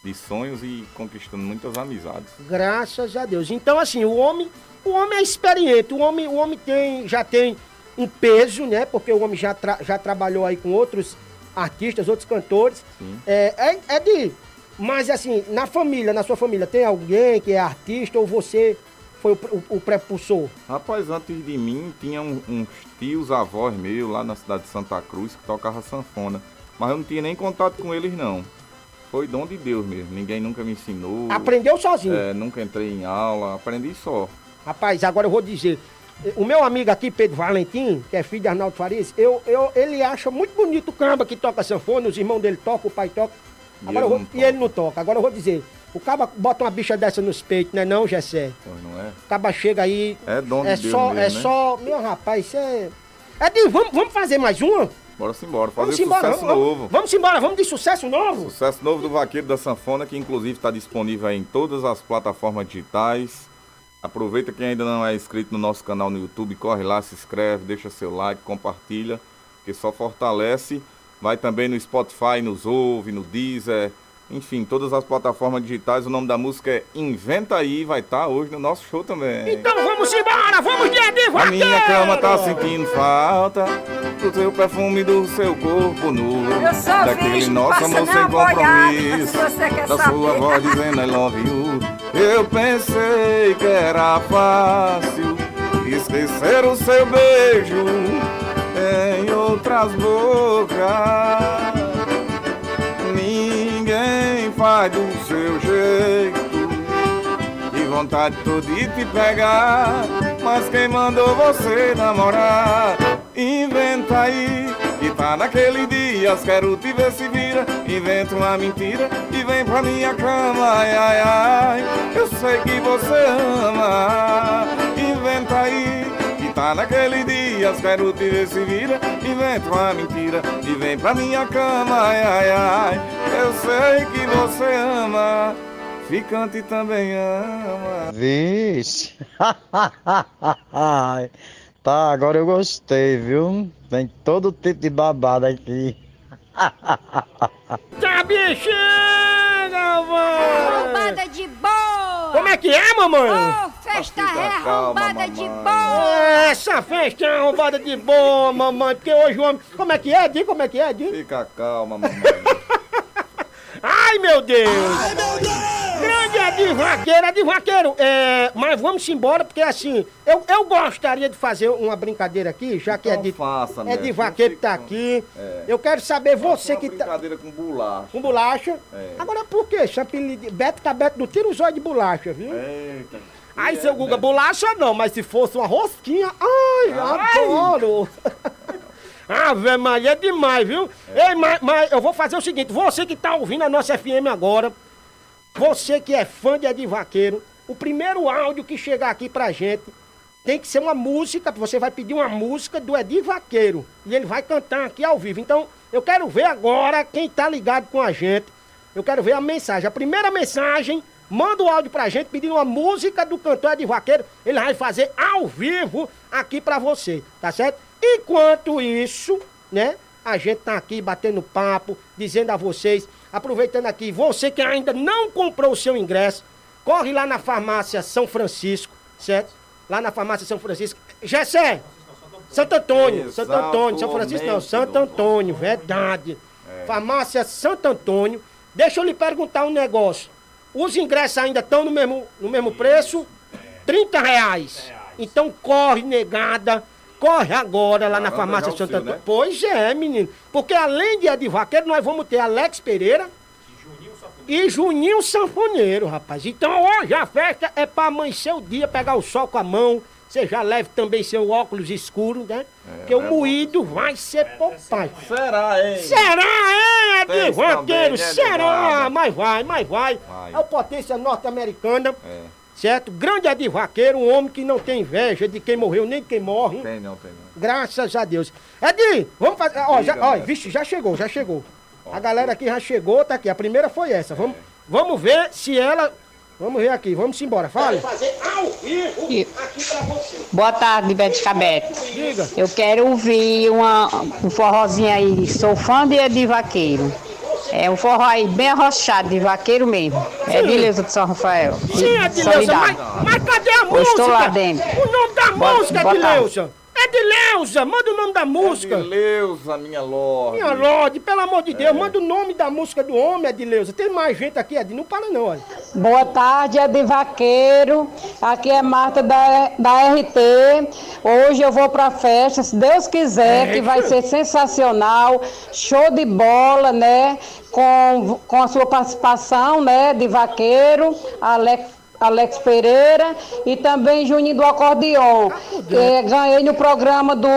[SPEAKER 4] de sonhos e conquistando muitas amizades.
[SPEAKER 1] Graças a Deus. Então, assim, o homem, o homem é experiente, o homem, o homem tem, já tem um peso, né? Porque o homem já, tra- já trabalhou aí com outros artistas, outros cantores. É, é, é de. Mas assim, na família, na sua família, tem alguém que é artista ou você foi o, o, o prepulsor?
[SPEAKER 4] Rapaz, antes de mim tinha um- uns tios avós meus lá na cidade de Santa Cruz que tocavam sanfona. Mas eu não tinha nem contato com eles não. Foi dom de Deus mesmo. Ninguém nunca me ensinou.
[SPEAKER 1] Aprendeu sozinho.
[SPEAKER 4] É, nunca entrei em aula, aprendi só.
[SPEAKER 1] Rapaz, agora eu vou dizer. O meu amigo aqui, Pedro Valentim, que é filho de Arnaldo Farias, eu, eu, ele acha muito bonito o camba que toca sanfona, os irmãos dele tocam, o pai toca.
[SPEAKER 4] E
[SPEAKER 1] Agora eu
[SPEAKER 4] ele
[SPEAKER 1] vou- e ele não toca. Agora eu vou dizer, o caba bota uma bicha dessa nos peitos, né não, Gessé?
[SPEAKER 4] Pois não é?
[SPEAKER 1] O caba chega aí.
[SPEAKER 4] É de
[SPEAKER 1] é
[SPEAKER 4] Deus
[SPEAKER 1] só,
[SPEAKER 4] mesmo,
[SPEAKER 1] é
[SPEAKER 4] né?
[SPEAKER 1] só. Meu rapaz, isso é. Edinho, vamos, vamos fazer mais uma?
[SPEAKER 4] Bora embora, fazer
[SPEAKER 1] Vamos embora,
[SPEAKER 4] sucesso
[SPEAKER 1] vamos,
[SPEAKER 4] novo.
[SPEAKER 1] vamos, vamos embora, vamos de sucesso novo?
[SPEAKER 4] Sucesso novo do Vaqueiro da Sanfona, que inclusive está disponível aí em todas as plataformas digitais. Aproveita quem ainda não é inscrito no nosso canal no YouTube, corre lá, se inscreve, deixa seu like, compartilha, que só fortalece. Vai também no Spotify, nos ouve, no Deezer, enfim, todas as plataformas digitais. O nome da música é Inventa Aí, vai estar hoje no nosso show também.
[SPEAKER 1] Então vamos embora, vamos de Edi
[SPEAKER 4] A minha cama tá sentindo falta do teu perfume, do seu corpo nu.
[SPEAKER 2] Eu sou
[SPEAKER 4] Daquele nosso amor sem compromisso.
[SPEAKER 2] se você quer
[SPEAKER 4] Da
[SPEAKER 2] saber.
[SPEAKER 4] sua voz dizendo I love you. Eu pensei que era fácil esquecer o seu beijo em outras bocas. Ninguém do seu jeito. De vontade tô de te pegar Mas quem mandou você namorar? Inventa aí E tá naquele dia Quero te ver se vira. Inventa uma mentira E vem pra minha cama Ai, ai, ai. Eu sei que você ama. Inventa aí E tá naquele dia Quero te ver se vira Inventa uma mentira E vem pra minha cama Ai, ai, ai Eu sei que você ama Ficante também ama
[SPEAKER 11] Vixe. Tá, agora eu gostei, viu? Tem todo tipo de babado aqui.
[SPEAKER 1] Tá bexiga, mano!
[SPEAKER 2] Arrombada de boa!
[SPEAKER 1] Como é que é, mamãe?
[SPEAKER 2] Ô, festa é arrombada de boa!
[SPEAKER 1] Essa festa é arrombada de boa, mamãe, porque hoje o homem... Como é que é, Di? Como é que é, Di?
[SPEAKER 4] Fica calma, mamãe
[SPEAKER 1] Ai, meu Deus! Grande Edi Vaqueiro, Edi Vaqueiro, é, mas vamos embora, porque assim, eu, eu gostaria de fazer uma brincadeira aqui, já que
[SPEAKER 4] Então
[SPEAKER 1] Edi,
[SPEAKER 4] faça,
[SPEAKER 1] Edi
[SPEAKER 4] mestre,
[SPEAKER 1] Vaqueiro
[SPEAKER 4] não
[SPEAKER 1] tá aqui.
[SPEAKER 4] É.
[SPEAKER 1] Eu quero saber você
[SPEAKER 4] Uma
[SPEAKER 1] que tá...
[SPEAKER 4] brincadeira com bolacha
[SPEAKER 1] Com bolacha.
[SPEAKER 4] É.
[SPEAKER 1] Agora por quê? Esse apelido de Beto tá Beto, não tira o zóio de bolacha, viu?
[SPEAKER 4] Eita É,
[SPEAKER 1] seu Guga, bolacha não, mas se fosse uma rosquinha, ai, adoro! Ave Maria, é demais, viu? Ei, mas, mas eu vou fazer o seguinte, você que tá ouvindo a nossa FM agora, você que é fã de Edi Vaqueiro, o primeiro áudio que chegar aqui pra gente tem que ser uma música, você vai pedir uma música do Edi Vaqueiro, e ele vai cantar aqui ao vivo. Então, eu quero ver agora quem tá ligado com a gente, eu quero ver a mensagem. A primeira mensagem, manda o áudio pra gente pedindo uma música do cantor Edi Vaqueiro. Ele vai fazer ao vivo aqui pra você, tá certo? Enquanto isso, né? A gente tá aqui batendo papo, dizendo a vocês, aproveitando aqui, você que ainda não comprou o seu ingresso, corre lá na farmácia São Francisco, certo? Lá na farmácia São Francisco. Gessé! Santo Antônio, Santo Antônio, São Francisco não, Santo Antônio, verdade. Farmácia Santo Antônio. Deixa eu lhe perguntar um negócio. Os ingressos ainda estão no mesmo, no mesmo preço? 30 reais. Então corre, negada. Corre agora lá na farmácia
[SPEAKER 4] seu,
[SPEAKER 1] Antônio.
[SPEAKER 4] né?
[SPEAKER 1] Pois é, menino. Porque além de Ed Vaqueiro, nós vamos ter Alex Pereira e Juninho Sanfoneiro, rapaz. Então hoje a festa é pra amanhecer o dia, pegar o sol com a mão. Você já leve também seu óculos escuro, né? Porque o
[SPEAKER 4] é
[SPEAKER 1] moído vai ser papai.
[SPEAKER 4] Será, hein?
[SPEAKER 1] Será, é, Vaqueiro?
[SPEAKER 4] também, né,
[SPEAKER 1] Será? Mas vai, mas vai.
[SPEAKER 4] Vai.
[SPEAKER 1] É o potência norte-americana,
[SPEAKER 4] É,
[SPEAKER 1] certo? Grande Ed Vaqueiro, um homem que não tem inveja de quem morreu nem de quem morre.
[SPEAKER 4] tem não, tem não.
[SPEAKER 1] Graças a Deus. Edi, vamos fazer. Ó, já, ó, vixe, já chegou, já chegou. A galera aqui já chegou, tá aqui. A primeira foi essa. Vamos,
[SPEAKER 4] É.
[SPEAKER 1] vamos ver se ela. Vamos ver aqui, vamos embora. Fale.
[SPEAKER 6] E- Boa tarde, Bete Cabete.
[SPEAKER 1] Diga.
[SPEAKER 6] Eu quero ouvir uma, um forrozinho aí. Sou fã de Edi Vaqueiro. É um forró aí bem arrochado, de vaqueiro mesmo. É de Leusa de São Rafael.
[SPEAKER 1] Sim, Edileuza, mas, mas cadê a
[SPEAKER 6] Eu
[SPEAKER 1] música?
[SPEAKER 6] estou lá dentro.
[SPEAKER 1] O nome da
[SPEAKER 6] Bota-
[SPEAKER 1] música,
[SPEAKER 6] bota-
[SPEAKER 1] Edileuza. Edileuza, manda o nome da música.
[SPEAKER 4] Edileuza, minha lorde.
[SPEAKER 1] Minha Lorde, pelo amor de Deus, manda o nome da música do homem, Edileuza. Tem mais gente aqui, Ed. Não para não, olha.
[SPEAKER 6] Boa tarde, é de Vaqueiro. Aqui é Marta da, da RT. Hoje eu vou pra festa, se Deus quiser, que vai ser sensacional. Show de bola, né? Com, com a sua participação, né? De Vaqueiro, Alex. Alex Pereira e também Juninho do Acordeon. É, ganhei no programa do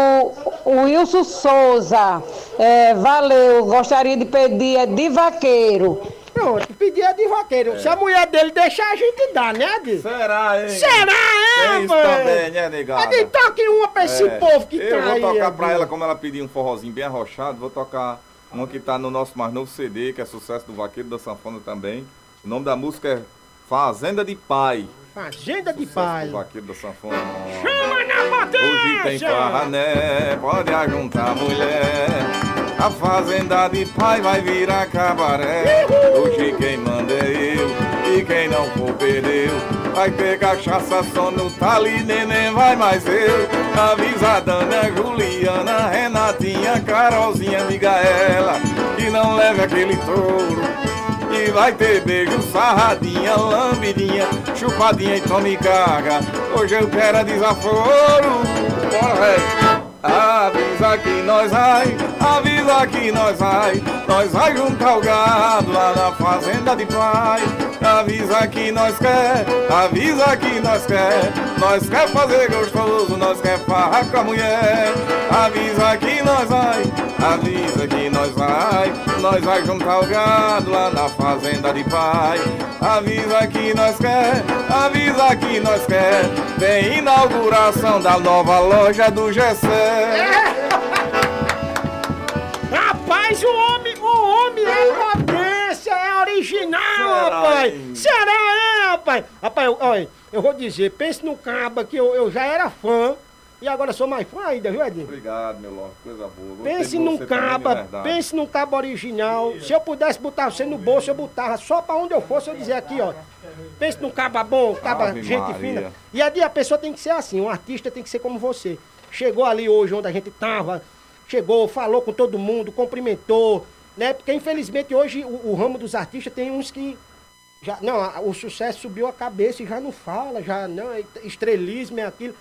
[SPEAKER 6] Wilson Souza. É, valeu, gostaria de pedir é de vaqueiro.
[SPEAKER 1] Pronto, pedir é de vaqueiro. Se a mulher dele deixar, a gente dá, né, Ed?
[SPEAKER 4] Será, hein?
[SPEAKER 1] Será, é,
[SPEAKER 4] Tem isso
[SPEAKER 1] mano?
[SPEAKER 4] também, né?
[SPEAKER 1] Ed, toque uma pra esse
[SPEAKER 4] É.
[SPEAKER 1] povo que
[SPEAKER 4] Eu
[SPEAKER 1] tá
[SPEAKER 4] vou
[SPEAKER 1] aí.
[SPEAKER 4] tocar
[SPEAKER 1] Ed.
[SPEAKER 4] pra ela, como ela pediu um forrozinho bem arrochado, vou tocar uma que tá no nosso mais novo CD, que é sucesso do Vaqueiro da Sanfona também. O nome da música é Fazenda de Pai.
[SPEAKER 1] Fazenda de pai.
[SPEAKER 4] vaqueiro da sanfona.
[SPEAKER 1] Chama na
[SPEAKER 4] Hoje tem
[SPEAKER 1] potência!
[SPEAKER 4] farra, né? Pode ajuntar mulher. A fazenda de pai vai virar cabaré. Hoje quem manda é eu. E quem não for perdeu. Vai ter cachaça só no tali, neném vai mais eu. Avisa a Dana, Juliana, Renatinha, Carolzinha, Migaela. Que não leve aquele touro. Vai ter beijo, sarradinha, lambidinha, chupadinha e tome carga. Hoje eu quero desaforo. Bora, véi. Avisa que nós vai, avisa que nós vai, nós vai juntar o gado lá na fazenda de pai. Avisa que nós quer, avisa que nós quer, nós quer fazer gostoso, nós quer farra com a mulher. Avisa que nós vai, avisa que nós vai, nós vai juntar o gado lá na fazenda de pai. Avisa que nós quer, avisa que nós quer, tem inauguração da nova loja do Gessé.
[SPEAKER 1] Rapaz, o homem, o homem é potência, é original,
[SPEAKER 4] Será,
[SPEAKER 1] rapaz.
[SPEAKER 4] hein?
[SPEAKER 1] Será, é, rapaz? Rapaz, olha, eu vou dizer, pense no caba que eu, eu já era fã e agora sou mais fã ainda, viu, Edinho?
[SPEAKER 4] Obrigado, meu Lorde, coisa boa. Gostei
[SPEAKER 1] Pense num caba, pense num caba original. Se eu pudesse botar você no bolso, eu botava. Só pra onde eu fosse, eu dizia aqui, ó. Pense num caba bom, caba
[SPEAKER 4] Ave
[SPEAKER 1] gente
[SPEAKER 4] Maria.
[SPEAKER 1] fina. E aí a pessoa tem que ser assim, um artista tem que ser como você. Chegou ali hoje onde a gente tava, chegou, falou com todo mundo, cumprimentou, né? Porque infelizmente hoje o, o ramo dos artistas tem uns que já, não, o sucesso subiu a cabeça e já não fala, já não, é estrelismo é aquilo.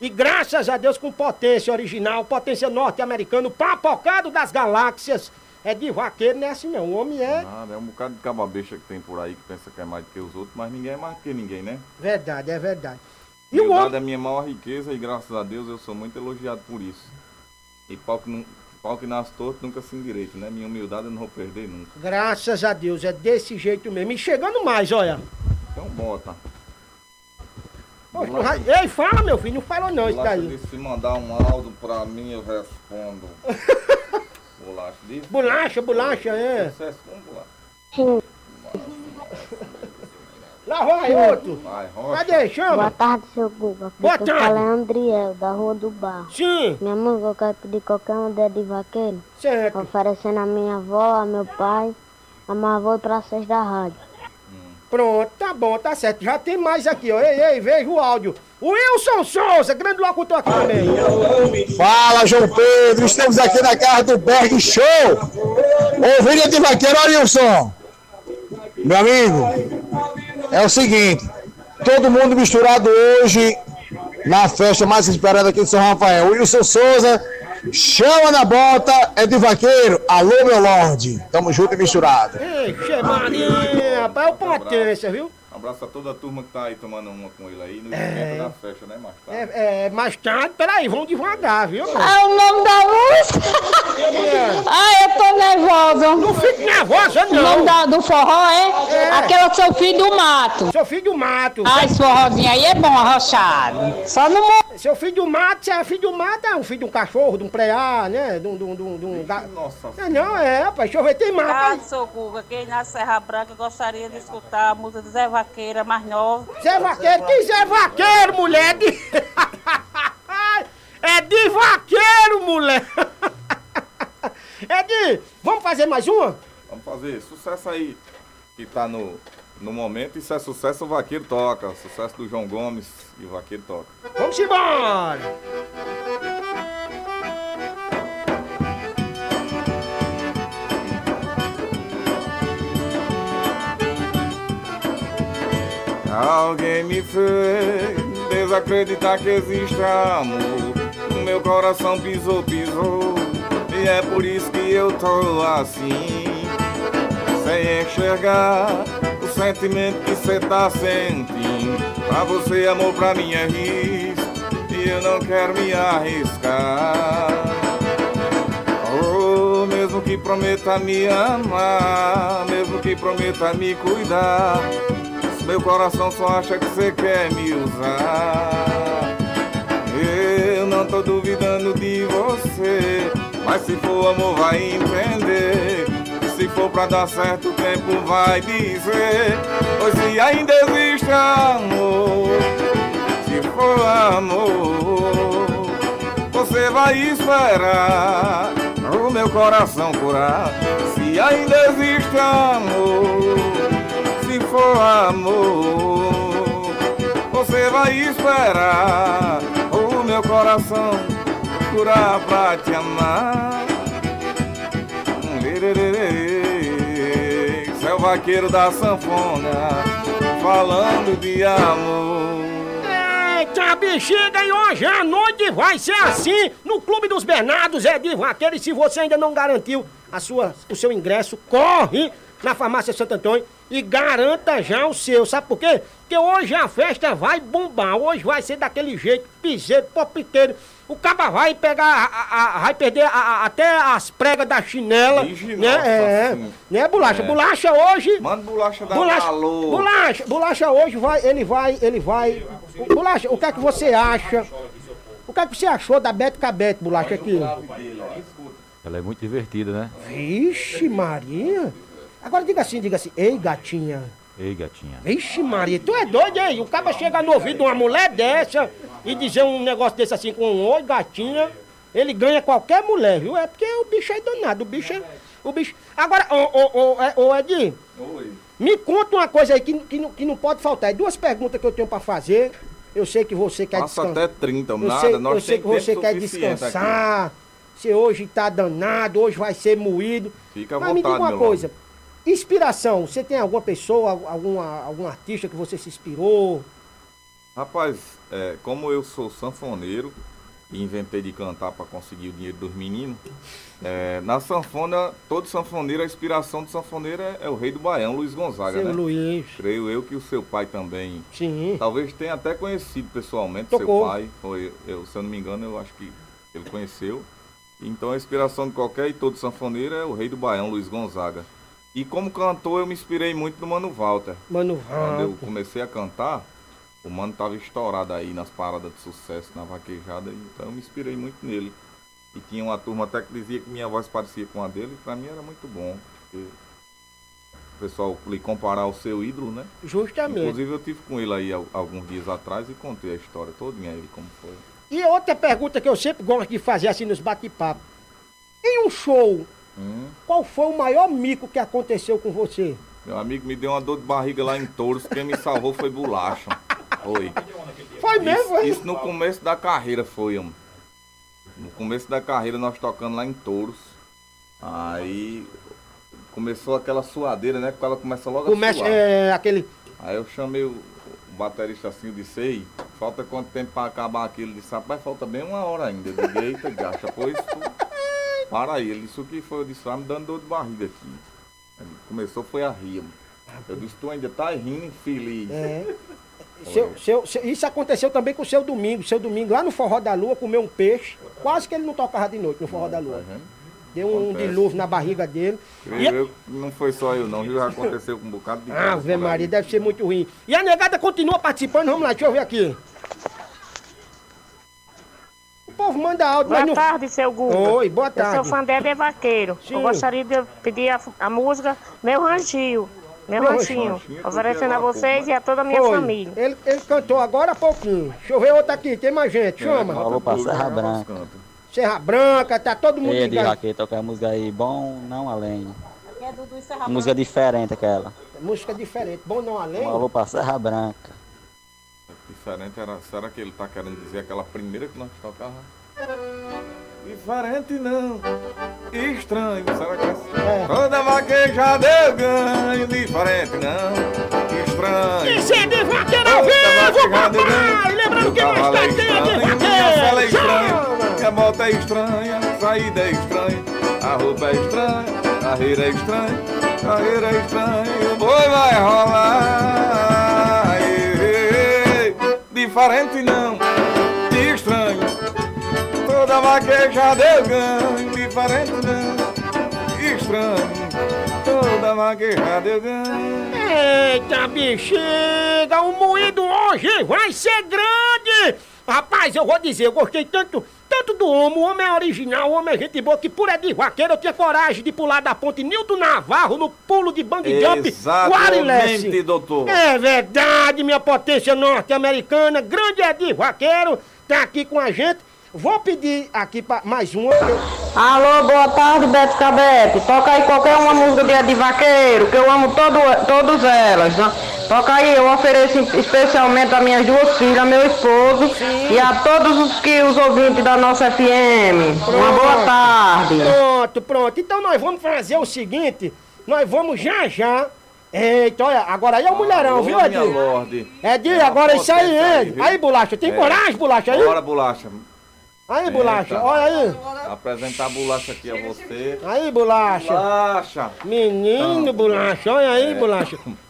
[SPEAKER 1] E graças a Deus com potência original, potência norte-americana, papocado das galáxias. É de vaqueiro, não é assim não. O homem é
[SPEAKER 4] Nada, é um bocado de cababecha que tem por aí que pensa que é mais do que os outros, mas ninguém é mais do que ninguém, né?
[SPEAKER 1] verdade, é verdade. E o homem.
[SPEAKER 4] é a minha maior riqueza e graças a Deus eu sou muito elogiado por isso. E pau que, não, pau que nasce torto nunca se endireita, né? Minha humildade eu não vou perder nunca.
[SPEAKER 1] Graças a Deus, é desse jeito mesmo. E chegando mais, olha.
[SPEAKER 4] Então bota.
[SPEAKER 1] Poxa, não Ei, fala, meu filho, não fala não, isso daí.
[SPEAKER 4] se mandar um áudio pra mim eu respondo. Bolacha disse?
[SPEAKER 1] Bolacha, bolacha, é.
[SPEAKER 4] Você responde, bolacha?
[SPEAKER 1] Lá vai outro.
[SPEAKER 4] Vai, rocha.
[SPEAKER 1] Cadê?
[SPEAKER 12] Boa
[SPEAKER 1] Chama.
[SPEAKER 12] tarde, seu Guga.
[SPEAKER 1] Boa tarde.
[SPEAKER 12] fala é Andriel, da Rua do Bar.
[SPEAKER 1] Sim,
[SPEAKER 12] Minha música eu quero pedir qualquer um de vaqueiro,
[SPEAKER 1] certo.
[SPEAKER 12] oferecendo a minha avó, a meu pai, a minha avó e pra vocês da rádio.
[SPEAKER 1] Pronto, tá bom, tá certo. Já tem mais aqui, ó. Ei, ei, veja o áudio. Wilson Souza, grande locutor aqui também.
[SPEAKER 13] Fala, João Pedro. Estamos aqui na casa do Berg Show. Ovelha de vaqueiro, olha, Wilson. Meu amigo, é o seguinte. Todo mundo misturado hoje na festa mais esperada aqui de São Rafael. Wilson Souza, chama na bota, é de vaqueiro. Alô, meu Lorde. Tamo junto e misturado.
[SPEAKER 1] Ei, Maria, rapaz, é o potência, viu?
[SPEAKER 4] Um abraço a toda a turma que tá aí tomando uma com ele aí no evento da festa, né, mais tarde.
[SPEAKER 1] É, é, mais tarde, peraí, vamos devagar, viu? mano?
[SPEAKER 12] Ah, o nome da música? ah, eu tô nervosa.
[SPEAKER 1] Não fique nervosa,
[SPEAKER 12] O nome
[SPEAKER 1] não.
[SPEAKER 12] da, do forró é?
[SPEAKER 1] É.
[SPEAKER 12] Aquela seu filho do mato.
[SPEAKER 1] Seu filho do mato.
[SPEAKER 12] Ah, esse forrozinho aí é bom, arrochado. Só no
[SPEAKER 1] Seu filho do mato, se é filho do mato, é um filho de um cachorro, de um preá, né? De um. De um, de um, de um ga-
[SPEAKER 4] Nossa
[SPEAKER 1] É, não, é, rapaz, deixa eu ver, tem mato.
[SPEAKER 14] Ah,
[SPEAKER 1] aí.
[SPEAKER 14] sou Guga, quem na Serra Branca gostaria de escutar a música do Zé Vaqueira mais nova.
[SPEAKER 1] Zé Vaqueiro, que Zé Vaqueiro, mulher? De... é de vaqueiro, mulher. É de. Vamos fazer mais uma?
[SPEAKER 4] Vamos fazer sucesso aí que tá no, no momento. Isso é sucesso, o vaqueiro toca. Sucesso do João Gomes e o vaqueiro toca.
[SPEAKER 1] Vamos embora!
[SPEAKER 4] Alguém me fez desacreditar que existe amor. O meu coração pisou, pisou. E é por isso que eu tô assim. Sem enxergar o sentimento que cê tá sentindo. Pra você, amor, pra mim é risco. E eu não quero me arriscar. Oh, mesmo que prometa me amar, mesmo que prometa me cuidar. Meu coração só acha que você quer me usar. Eu não tô duvidando de você, mas se for amor vai entender. E se for pra dar certo, o tempo vai dizer. Pois se ainda existe amor, se for amor, você vai esperar o meu coração curar. Se ainda existe amor, for amor, você vai esperar o meu coração curar pra te amar. Lererê, Céu vaqueiro da sanfona, falando de amor.
[SPEAKER 1] Eita, bexiga, e hoje à noite vai ser assim no Clube dos Bernardos, é de vaqueiro. E se você ainda não garantiu a sua, o seu ingresso, corre na Farmácia Santo Antônio e garanta já o seu. Sabe por quê? Porque hoje a festa vai bombar. Hoje vai ser daquele jeito, piseiro, popiteiro. O caba vai pegar, a- a- vai perder a- a- até as pregas da chinela.
[SPEAKER 4] Ixi,
[SPEAKER 1] né?
[SPEAKER 4] nossa,
[SPEAKER 1] é,
[SPEAKER 4] assim.
[SPEAKER 1] né, bolacha?
[SPEAKER 4] É.
[SPEAKER 1] Bolacha hoje.
[SPEAKER 4] Manda bolacha da
[SPEAKER 1] Bolacha,
[SPEAKER 4] valor.
[SPEAKER 1] bolacha, bolacha hoje vai, ele vai, ele vai. Bolacha, o que é que você acha? O que é que você achou da Beto Cabete, bolacha aqui?
[SPEAKER 15] Ela é muito divertida, né?
[SPEAKER 1] Vixe, Maria. Agora diga assim, diga assim, ei gatinha.
[SPEAKER 15] Ei, gatinha.
[SPEAKER 1] Vixe, Maria, tu é doido, hein? O cara chega no ouvido de uma mulher dessa e dizer um negócio desse assim com um oi, gatinha. Ele ganha qualquer mulher, viu? É porque o bicho é danado, o bicho é. O bicho. Agora, ô, ô, ô, é- ô, Edi,
[SPEAKER 4] Oi.
[SPEAKER 1] me conta uma coisa aí que, que, não- que não pode faltar. É duas perguntas que eu tenho pra fazer. Eu sei que você quer
[SPEAKER 4] Passa
[SPEAKER 1] descansar.
[SPEAKER 4] até 30,
[SPEAKER 1] eu
[SPEAKER 4] nada,
[SPEAKER 1] sei,
[SPEAKER 4] nós
[SPEAKER 1] eu sei que você quer descansar. Você hoje tá danado, hoje vai ser moído.
[SPEAKER 4] Fica à
[SPEAKER 1] Mas me diga
[SPEAKER 4] vontade,
[SPEAKER 1] uma coisa. Inspiração, você tem alguma pessoa, alguma, algum artista que você se inspirou?
[SPEAKER 4] Rapaz, é, como eu sou sanfoneiro e inventei de cantar para conseguir o dinheiro dos meninos, é, na sanfona, todo sanfoneiro, a inspiração do sanfoneiro é, é o rei do Baião, Luiz Gonzaga,
[SPEAKER 1] Seu
[SPEAKER 4] né?
[SPEAKER 1] Luiz.
[SPEAKER 4] Creio eu que o seu pai também.
[SPEAKER 1] Sim.
[SPEAKER 4] Talvez tenha até conhecido pessoalmente
[SPEAKER 1] Tocou.
[SPEAKER 4] seu pai. Foi, eu, se eu não me engano, eu acho que ele conheceu. Então a inspiração de qualquer e todo sanfoneiro é o rei do Baião, Luiz Gonzaga. E como cantor, eu me inspirei muito no Mano Walter.
[SPEAKER 1] Mano
[SPEAKER 4] Quando eu
[SPEAKER 1] Walter.
[SPEAKER 4] comecei a cantar, o Mano tava estourado aí nas paradas de sucesso, na vaquejada, então eu me inspirei muito nele. E tinha uma turma até que dizia que minha voz parecia com a dele, e pra mim era muito bom, porque o pessoal lhe comparar ao seu ídolo, né?
[SPEAKER 1] Justamente.
[SPEAKER 4] Inclusive eu tive com ele aí al- alguns dias atrás e contei a história todinha aí como foi.
[SPEAKER 1] E outra pergunta que eu sempre gosto de fazer assim nos bate-papos. Em um show,
[SPEAKER 4] Hum,
[SPEAKER 1] qual foi o maior mico que aconteceu com você?
[SPEAKER 4] meu amigo me deu uma dor de barriga lá em Touros, quem me salvou foi bolacha. Foi.
[SPEAKER 1] Foi mesmo,
[SPEAKER 4] Isso,
[SPEAKER 1] foi?
[SPEAKER 4] isso no começo da carreira foi, homem. No começo da carreira nós tocando lá em Touros. Aí começou aquela suadeira, né? Porque ela começa logo
[SPEAKER 1] Começa,
[SPEAKER 4] a suar.
[SPEAKER 1] é, aquele...
[SPEAKER 4] Aí eu chamei o, baterista assim, eu disse, ei, falta quanto tempo pra acabar aquilo? Ele disse, rapaz, falta bem uma hora ainda. Eu digo, eita, gacha, pois tu- para aí. Ele disse, o que foi? Eu disse, vai me dando dor de barriga aqui. Ele começou, foi a rir. mano. Eu disse, tu ainda tá rindo, infeliz.
[SPEAKER 1] É. Seu, seu, seu- isso aconteceu também com o seu domingo. Seu domingo lá no Forró da Lua comeu um peixe. Quase que ele não tocava de noite no Forró da Lua. Deu um
[SPEAKER 4] Acontece.
[SPEAKER 1] dilúvio na barriga dele.
[SPEAKER 4] Creio
[SPEAKER 1] E-
[SPEAKER 4] eu não foi só eu não, viu? Já aconteceu com um bocado de
[SPEAKER 1] Ah. Maria, deve ser muito ruim. E a negada continua participando, vamos lá, deixa eu ver aqui. O povo manda áudio,
[SPEAKER 14] Boa
[SPEAKER 1] não...
[SPEAKER 14] tarde, seu Guga.
[SPEAKER 1] Oi, boa
[SPEAKER 14] Eu
[SPEAKER 1] tarde.
[SPEAKER 14] sou fã dele, é vaqueiro.
[SPEAKER 1] Sim.
[SPEAKER 14] Eu gostaria de pedir a, a música Meu Ranchinho. Meu, Ranchinho. Oferecendo a vocês e a toda a minha
[SPEAKER 1] Foi.
[SPEAKER 14] família.
[SPEAKER 1] Ele, ele cantou agora há pouquinho. Deixa eu ver outro aqui, tem mais gente, chama.
[SPEAKER 11] Alô pra Serra Branca.
[SPEAKER 1] Serra Branca, tá todo mundo
[SPEAKER 11] Ei, de
[SPEAKER 1] ligado.
[SPEAKER 11] Raquel, toca a música aí, bom, não além.
[SPEAKER 14] Aqui é Dudu
[SPEAKER 11] Música diferente aquela.
[SPEAKER 1] Música diferente, bom não além?
[SPEAKER 11] Um alô pra Serra Branca.
[SPEAKER 4] Diferente era. Será que ele tá querendo dizer aquela primeira que nós tocava? Diferente não, estranho, será que é assim? Toda vaquejada eu ganho, diferente não, estranho.
[SPEAKER 1] Isso é de vaqueiro ao vivo, papai! Lembrando que nós
[SPEAKER 4] é
[SPEAKER 1] tá tendo de
[SPEAKER 4] é
[SPEAKER 1] vaqueiro!
[SPEAKER 4] estranha, minha moto é estranha, saída é estranha, a roupa é estranha, carreira é estranha, carreira é estranha, o boi vai rolar. Diferente não, estranho, toda vaquejada eu ganho, diferente não, estranho, toda vaquejada eu ganho.
[SPEAKER 1] Eita bexiga, o moído hoje vai ser grande! Rapaz, eu vou dizer, eu gostei tanto, tanto do homem, o homem é original, o homem é gente boa, que por Edir Vaqueiro eu tinha coragem de pular da ponte Nilton Navarro no pulo de bang jump
[SPEAKER 4] Exatamente, doutor.
[SPEAKER 1] É verdade, minha potência norte-americana, grande Edir Vaqueiro, tá aqui com a gente. Vou pedir aqui pra mais uma.
[SPEAKER 12] Alô, boa tarde, Beto Cabete. Toca aí qualquer uma música de Edir Vaqueiro, que eu amo todo, todas elas. Né? Toca aí, eu ofereço especialmente a minhas duas filhas, meu esposo e a todos os, que, os ouvintes da nossa FM. Uma boa tarde.
[SPEAKER 1] Pronto, pronto. Então nós vamos fazer o seguinte, nós vamos já já. Eita, olha, agora aí é o mulherão,
[SPEAKER 4] Alô,
[SPEAKER 1] viu,
[SPEAKER 4] minha
[SPEAKER 1] Edir?
[SPEAKER 4] lorde.
[SPEAKER 1] Edir,
[SPEAKER 4] É
[SPEAKER 1] agora isso aí,
[SPEAKER 4] aí?
[SPEAKER 1] Aí, bolacha, tem
[SPEAKER 4] É.
[SPEAKER 1] coragem, bolacha aí?
[SPEAKER 4] Bora, bolacha.
[SPEAKER 1] Aí, bolacha,
[SPEAKER 4] Eita.
[SPEAKER 1] olha aí.
[SPEAKER 4] Apresentar a bolacha aqui a você.
[SPEAKER 1] Aí, bolacha.
[SPEAKER 4] Bolacha.
[SPEAKER 1] Menino, bolacha, olha aí, bolacha.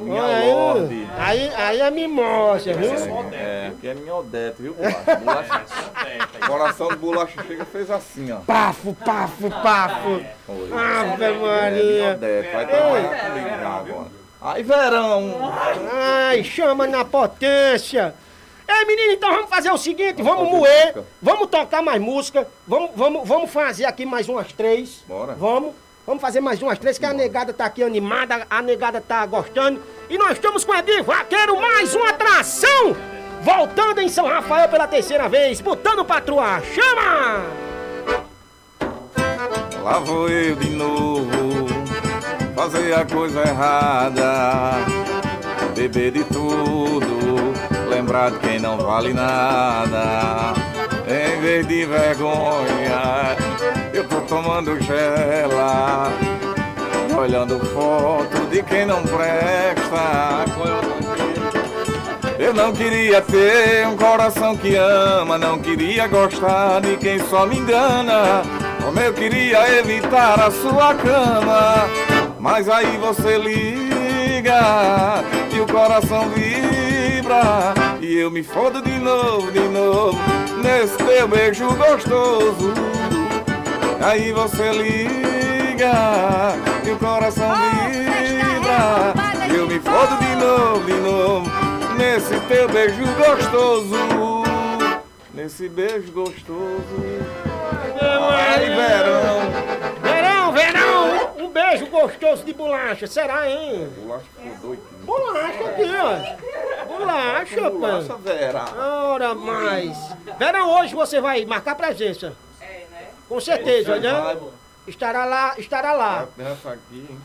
[SPEAKER 4] Minha
[SPEAKER 1] Olha aí.
[SPEAKER 4] lorde.
[SPEAKER 1] Aí, aí é mimosa, viu?
[SPEAKER 4] É, aqui é minha Odete, viu, bolacha? bolacha. Coração de bolacha chega fez assim, ó.
[SPEAKER 1] Pafo, pafo, pafo. Ave
[SPEAKER 4] É, minha
[SPEAKER 1] Maria.
[SPEAKER 4] Odete, vai trabalhar comigo já agora. Aí, verão.
[SPEAKER 1] Ai, chama na potência. Ei, menino, então vamos fazer o seguinte, vamos moer, vamos tocar mais música, vamos, vamos, vamos fazer aqui mais umas três.
[SPEAKER 4] Bora.
[SPEAKER 1] Vamos, vamos fazer mais umas três, que a negada tá aqui animada, a negada tá gostando. E nós estamos com Edir Vaqueiro, mais uma atração! Voltando em São Rafael pela terceira vez, botando pra truar. Chama!
[SPEAKER 4] Lá vou eu de novo fazer a coisa errada, beber de tudo, lembrar de quem não vale nada. Em vez de vergonha, tomando gela, olhando foto de quem não presta. Eu não queria ter um coração que ama, não queria gostar de quem só me engana. Como eu queria evitar a sua cama, mas aí você liga e o coração vibra e eu me fodo de novo, de novo nesse teu beijo gostoso. Aí você liga e o coração vibra e eu me fodo de novo, de novo nesse teu beijo gostoso. Nesse beijo gostoso. Ai, verão.
[SPEAKER 1] Verão, verão! Um beijo gostoso de bolacha, será, hein?
[SPEAKER 4] Bolacha ficou doido.
[SPEAKER 1] Bolacha aqui, ó. Bolacha,
[SPEAKER 4] Bolacha,
[SPEAKER 1] pai.
[SPEAKER 4] Vera.
[SPEAKER 1] Ora mais. Verão, hoje você vai marcar presença. É? Com certeza,
[SPEAKER 4] Você
[SPEAKER 1] né? Estará lá, estará lá.
[SPEAKER 4] Essa aqui, hein?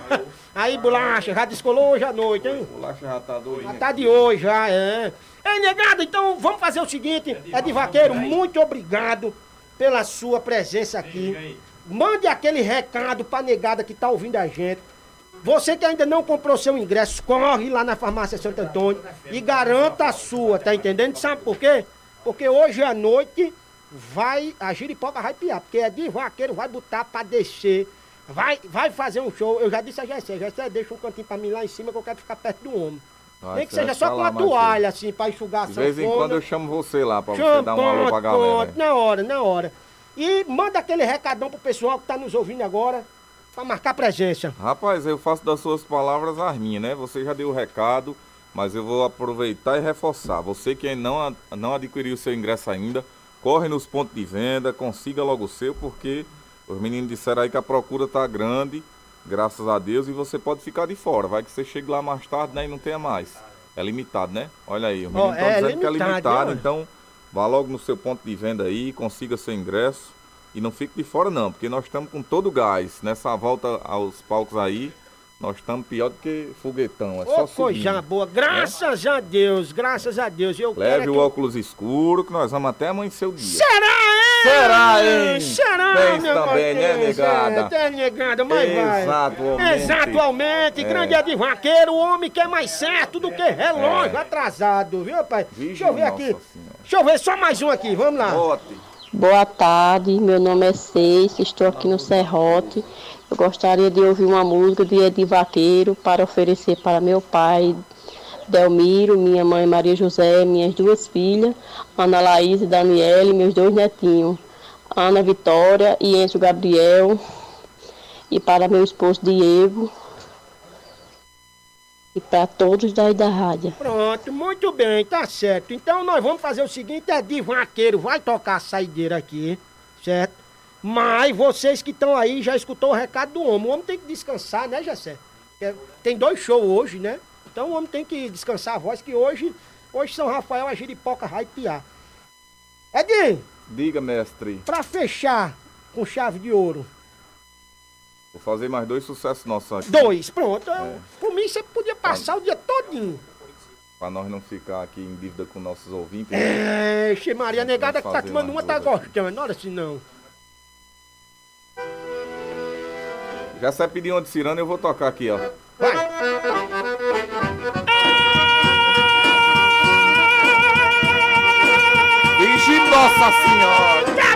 [SPEAKER 1] Aí, bolacha, já descolou hoje à noite, hein?
[SPEAKER 4] Bolacha já tá doidinha.
[SPEAKER 1] Tá de hoje já, é. Ei, negado, então vamos fazer o seguinte. É de vaqueiro, muito obrigado pela sua presença aqui. Mande aquele recado pra negada que tá ouvindo a gente. Você que ainda não comprou seu ingresso, corre lá na farmácia Santo Antônio e garanta a sua, tá entendendo? Sabe por quê? Porque hoje à noite vai, a giripoca vai piar, porque é de vaqueiro, vai botar pra descer, vai, vai fazer um show. Eu já disse a Gessé, Gessé, deixa um cantinho pra mim lá em cima que eu quero ficar perto do homem.
[SPEAKER 4] Vai,
[SPEAKER 1] Nem que seja só com uma toalha, assim, pra enxugar a
[SPEAKER 4] De vez em
[SPEAKER 1] sanfona.
[SPEAKER 4] quando eu chamo você lá pra você dar um alô pra galera.
[SPEAKER 1] na hora, na hora. E manda aquele recadão pro pessoal que tá nos ouvindo agora, pra marcar presença.
[SPEAKER 4] Rapaz, eu faço das suas palavras as minhas, né? Você já deu o recado, mas eu vou aproveitar e reforçar. Você que não, não adquiriu o seu ingresso ainda, corre nos pontos de venda, consiga logo o seu, porque os meninos disseram aí que a procura tá grande, graças a Deus, e você pode ficar de fora. Vai que você chegue lá mais tarde né, e não tenha mais. É limitado, né? Olha aí, os meninos estão
[SPEAKER 1] é
[SPEAKER 4] dizendo que é
[SPEAKER 1] limitado,
[SPEAKER 4] limitado,
[SPEAKER 1] ó.
[SPEAKER 4] então vá logo no seu ponto de venda aí, consiga seu ingresso. E não fique de fora não, porque nós estamos com todo o gás. Nessa volta aos palcos aí, nós estamos pior do que foguetão. É só
[SPEAKER 1] Ô, coisa
[SPEAKER 4] subir.
[SPEAKER 1] boa, graças a Deus, graças a Deus. Eu
[SPEAKER 4] Leve
[SPEAKER 1] é
[SPEAKER 4] o
[SPEAKER 1] que...
[SPEAKER 4] óculos escuro que nós vamos até amanhecer o dia.
[SPEAKER 1] Será, hein?
[SPEAKER 4] Será, hein?
[SPEAKER 1] Será,
[SPEAKER 4] Tem
[SPEAKER 1] meu
[SPEAKER 4] também, né,
[SPEAKER 1] Deus?
[SPEAKER 4] negada?
[SPEAKER 1] É, tem negada, mas vai.
[SPEAKER 4] Exatamente.
[SPEAKER 1] Exatamente.
[SPEAKER 4] É.
[SPEAKER 1] Grande é de vaqueiro, o homem que é mais certo do que relógio
[SPEAKER 4] É.
[SPEAKER 1] atrasado, viu, pai? Deixa eu ver aqui.
[SPEAKER 4] Senhora.
[SPEAKER 1] Deixa eu ver só mais um aqui, vamos lá.
[SPEAKER 12] Boa tarde, meu nome é Seis, estou aqui no Serrote. Eu gostaria de ouvir uma música de Edir Vaqueiro para oferecer para meu pai, Delmiro, minha mãe Maria José, minhas duas filhas, Ana Laís e Daniele, meus dois netinhos, Ana Vitória e Enzo Gabriel, e para meu esposo Diego. e para todos daí da rádio.
[SPEAKER 1] Pronto, muito bem, tá certo. Então nós vamos fazer o seguinte, é de vaqueiro, vai tocar a saideira aqui, certo? Mas vocês que estão aí já escutou o recado do homem. O homem tem que descansar, né, Jessé? É, Tem dois shows hoje, né? Então o homem tem que descansar a voz, que hoje, hoje São Rafael a giripoca vai piar. Edinho,
[SPEAKER 4] Diga, mestre.
[SPEAKER 1] pra fechar com chave de ouro,
[SPEAKER 4] Vou fazer mais dois sucessos nossos aqui.
[SPEAKER 1] dois, pronto. Por mim você podia passar o dia todinho.
[SPEAKER 4] Pra nós não ficar aqui em dívida com nossos ouvintes. né?
[SPEAKER 1] É, Xe Maria Negada que tá tomando uma, tá gostando. Não olha assim não.
[SPEAKER 4] Já sai pedir uma de Cirano, eu vou tocar aqui, ó. Vixe, nossa senhora!
[SPEAKER 1] Tá!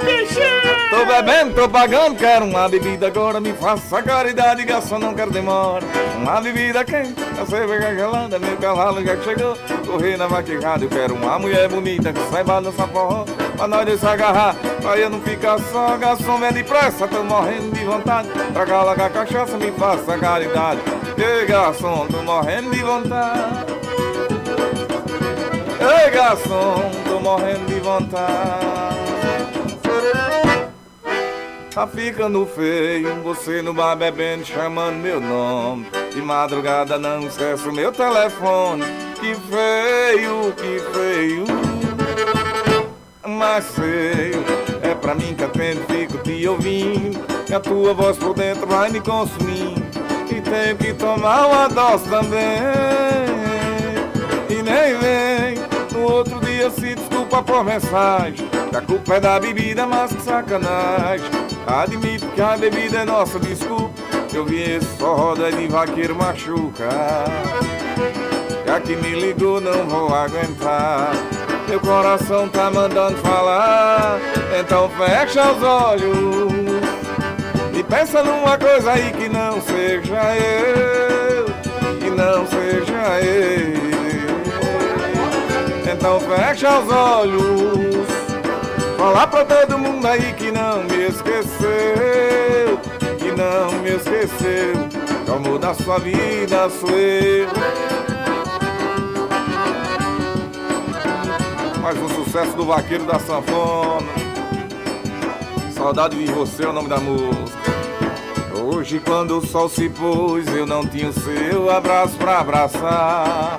[SPEAKER 4] Tô bebendo, tô pagando, quero uma bebida agora, me faça caridade, garçom, não quero demora. Uma bebida quente, a cerveja gelada, meu cavalo já chegou. Correr na vaquejada, eu quero uma mulher bonita que saiba dançar forró. Pra nós dois se agarrar, pra eu não ficar só, garçom, vem depressa, tô morrendo de vontade. Traga logo a cachaça, me faça caridade. Ei, garçom, tô morrendo de vontade. Ei, garçom, tô morrendo de vontade. Tá ficando feio, você no bar bebendo, chamando meu nome. De madrugada não esquece o meu telefone. Que feio, que feio. Mas feio, pra mim que atendo, fico te ouvindo. Que a tua voz por dentro vai me consumindo. E tenho que tomar uma dose também. E nem vem, no outro dia se desculpa por mensagem. Que a culpa é da bebida, mas que sacanagem. Admito que a bebida é nossa desculpa. Eu vi esse só roda de vaqueiro machuca. Já que me ligou, não vou aguentar. Meu coração tá mandando falar. Então fecha os olhos. E pensa numa coisa aí que não seja eu. Que não seja eu. Então fecha os olhos. Falar pra todo mundo aí que não me esqueceu. Que não me esqueceu. Que o amor da sua vida sou eu. Mais um sucesso do vaqueiro da sanfona. Saudade de você é o nome da música. Hoje quando o sol se pôs, eu não tinha o seu abraço pra abraçar.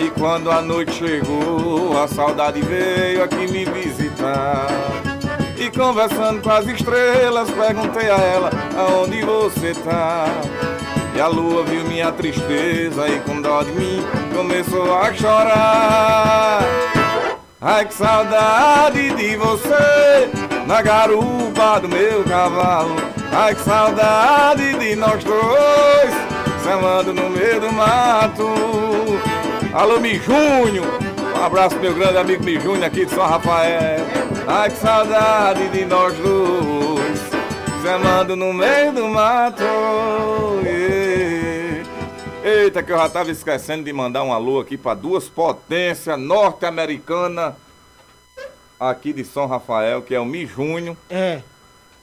[SPEAKER 4] E quando a noite chegou, a saudade veio aqui me visitar. E conversando com as estrelas, perguntei a ela aonde você tá. E a lua viu minha tristeza e com dó de mim começou a chorar. Ai que saudade de você na garupa do meu cavalo. Ai que saudade de nós dois semando no meio do mato. Alô, Mijunho, um abraço meu grande amigo Mijunho aqui de São Rafael. Ai que saudade de nós dois semando no meio do mato. Eita, que eu já tava esquecendo de mandar um alô aqui para duas potências norte-americanas aqui de São Rafael, que é o Mijunho.
[SPEAKER 1] É.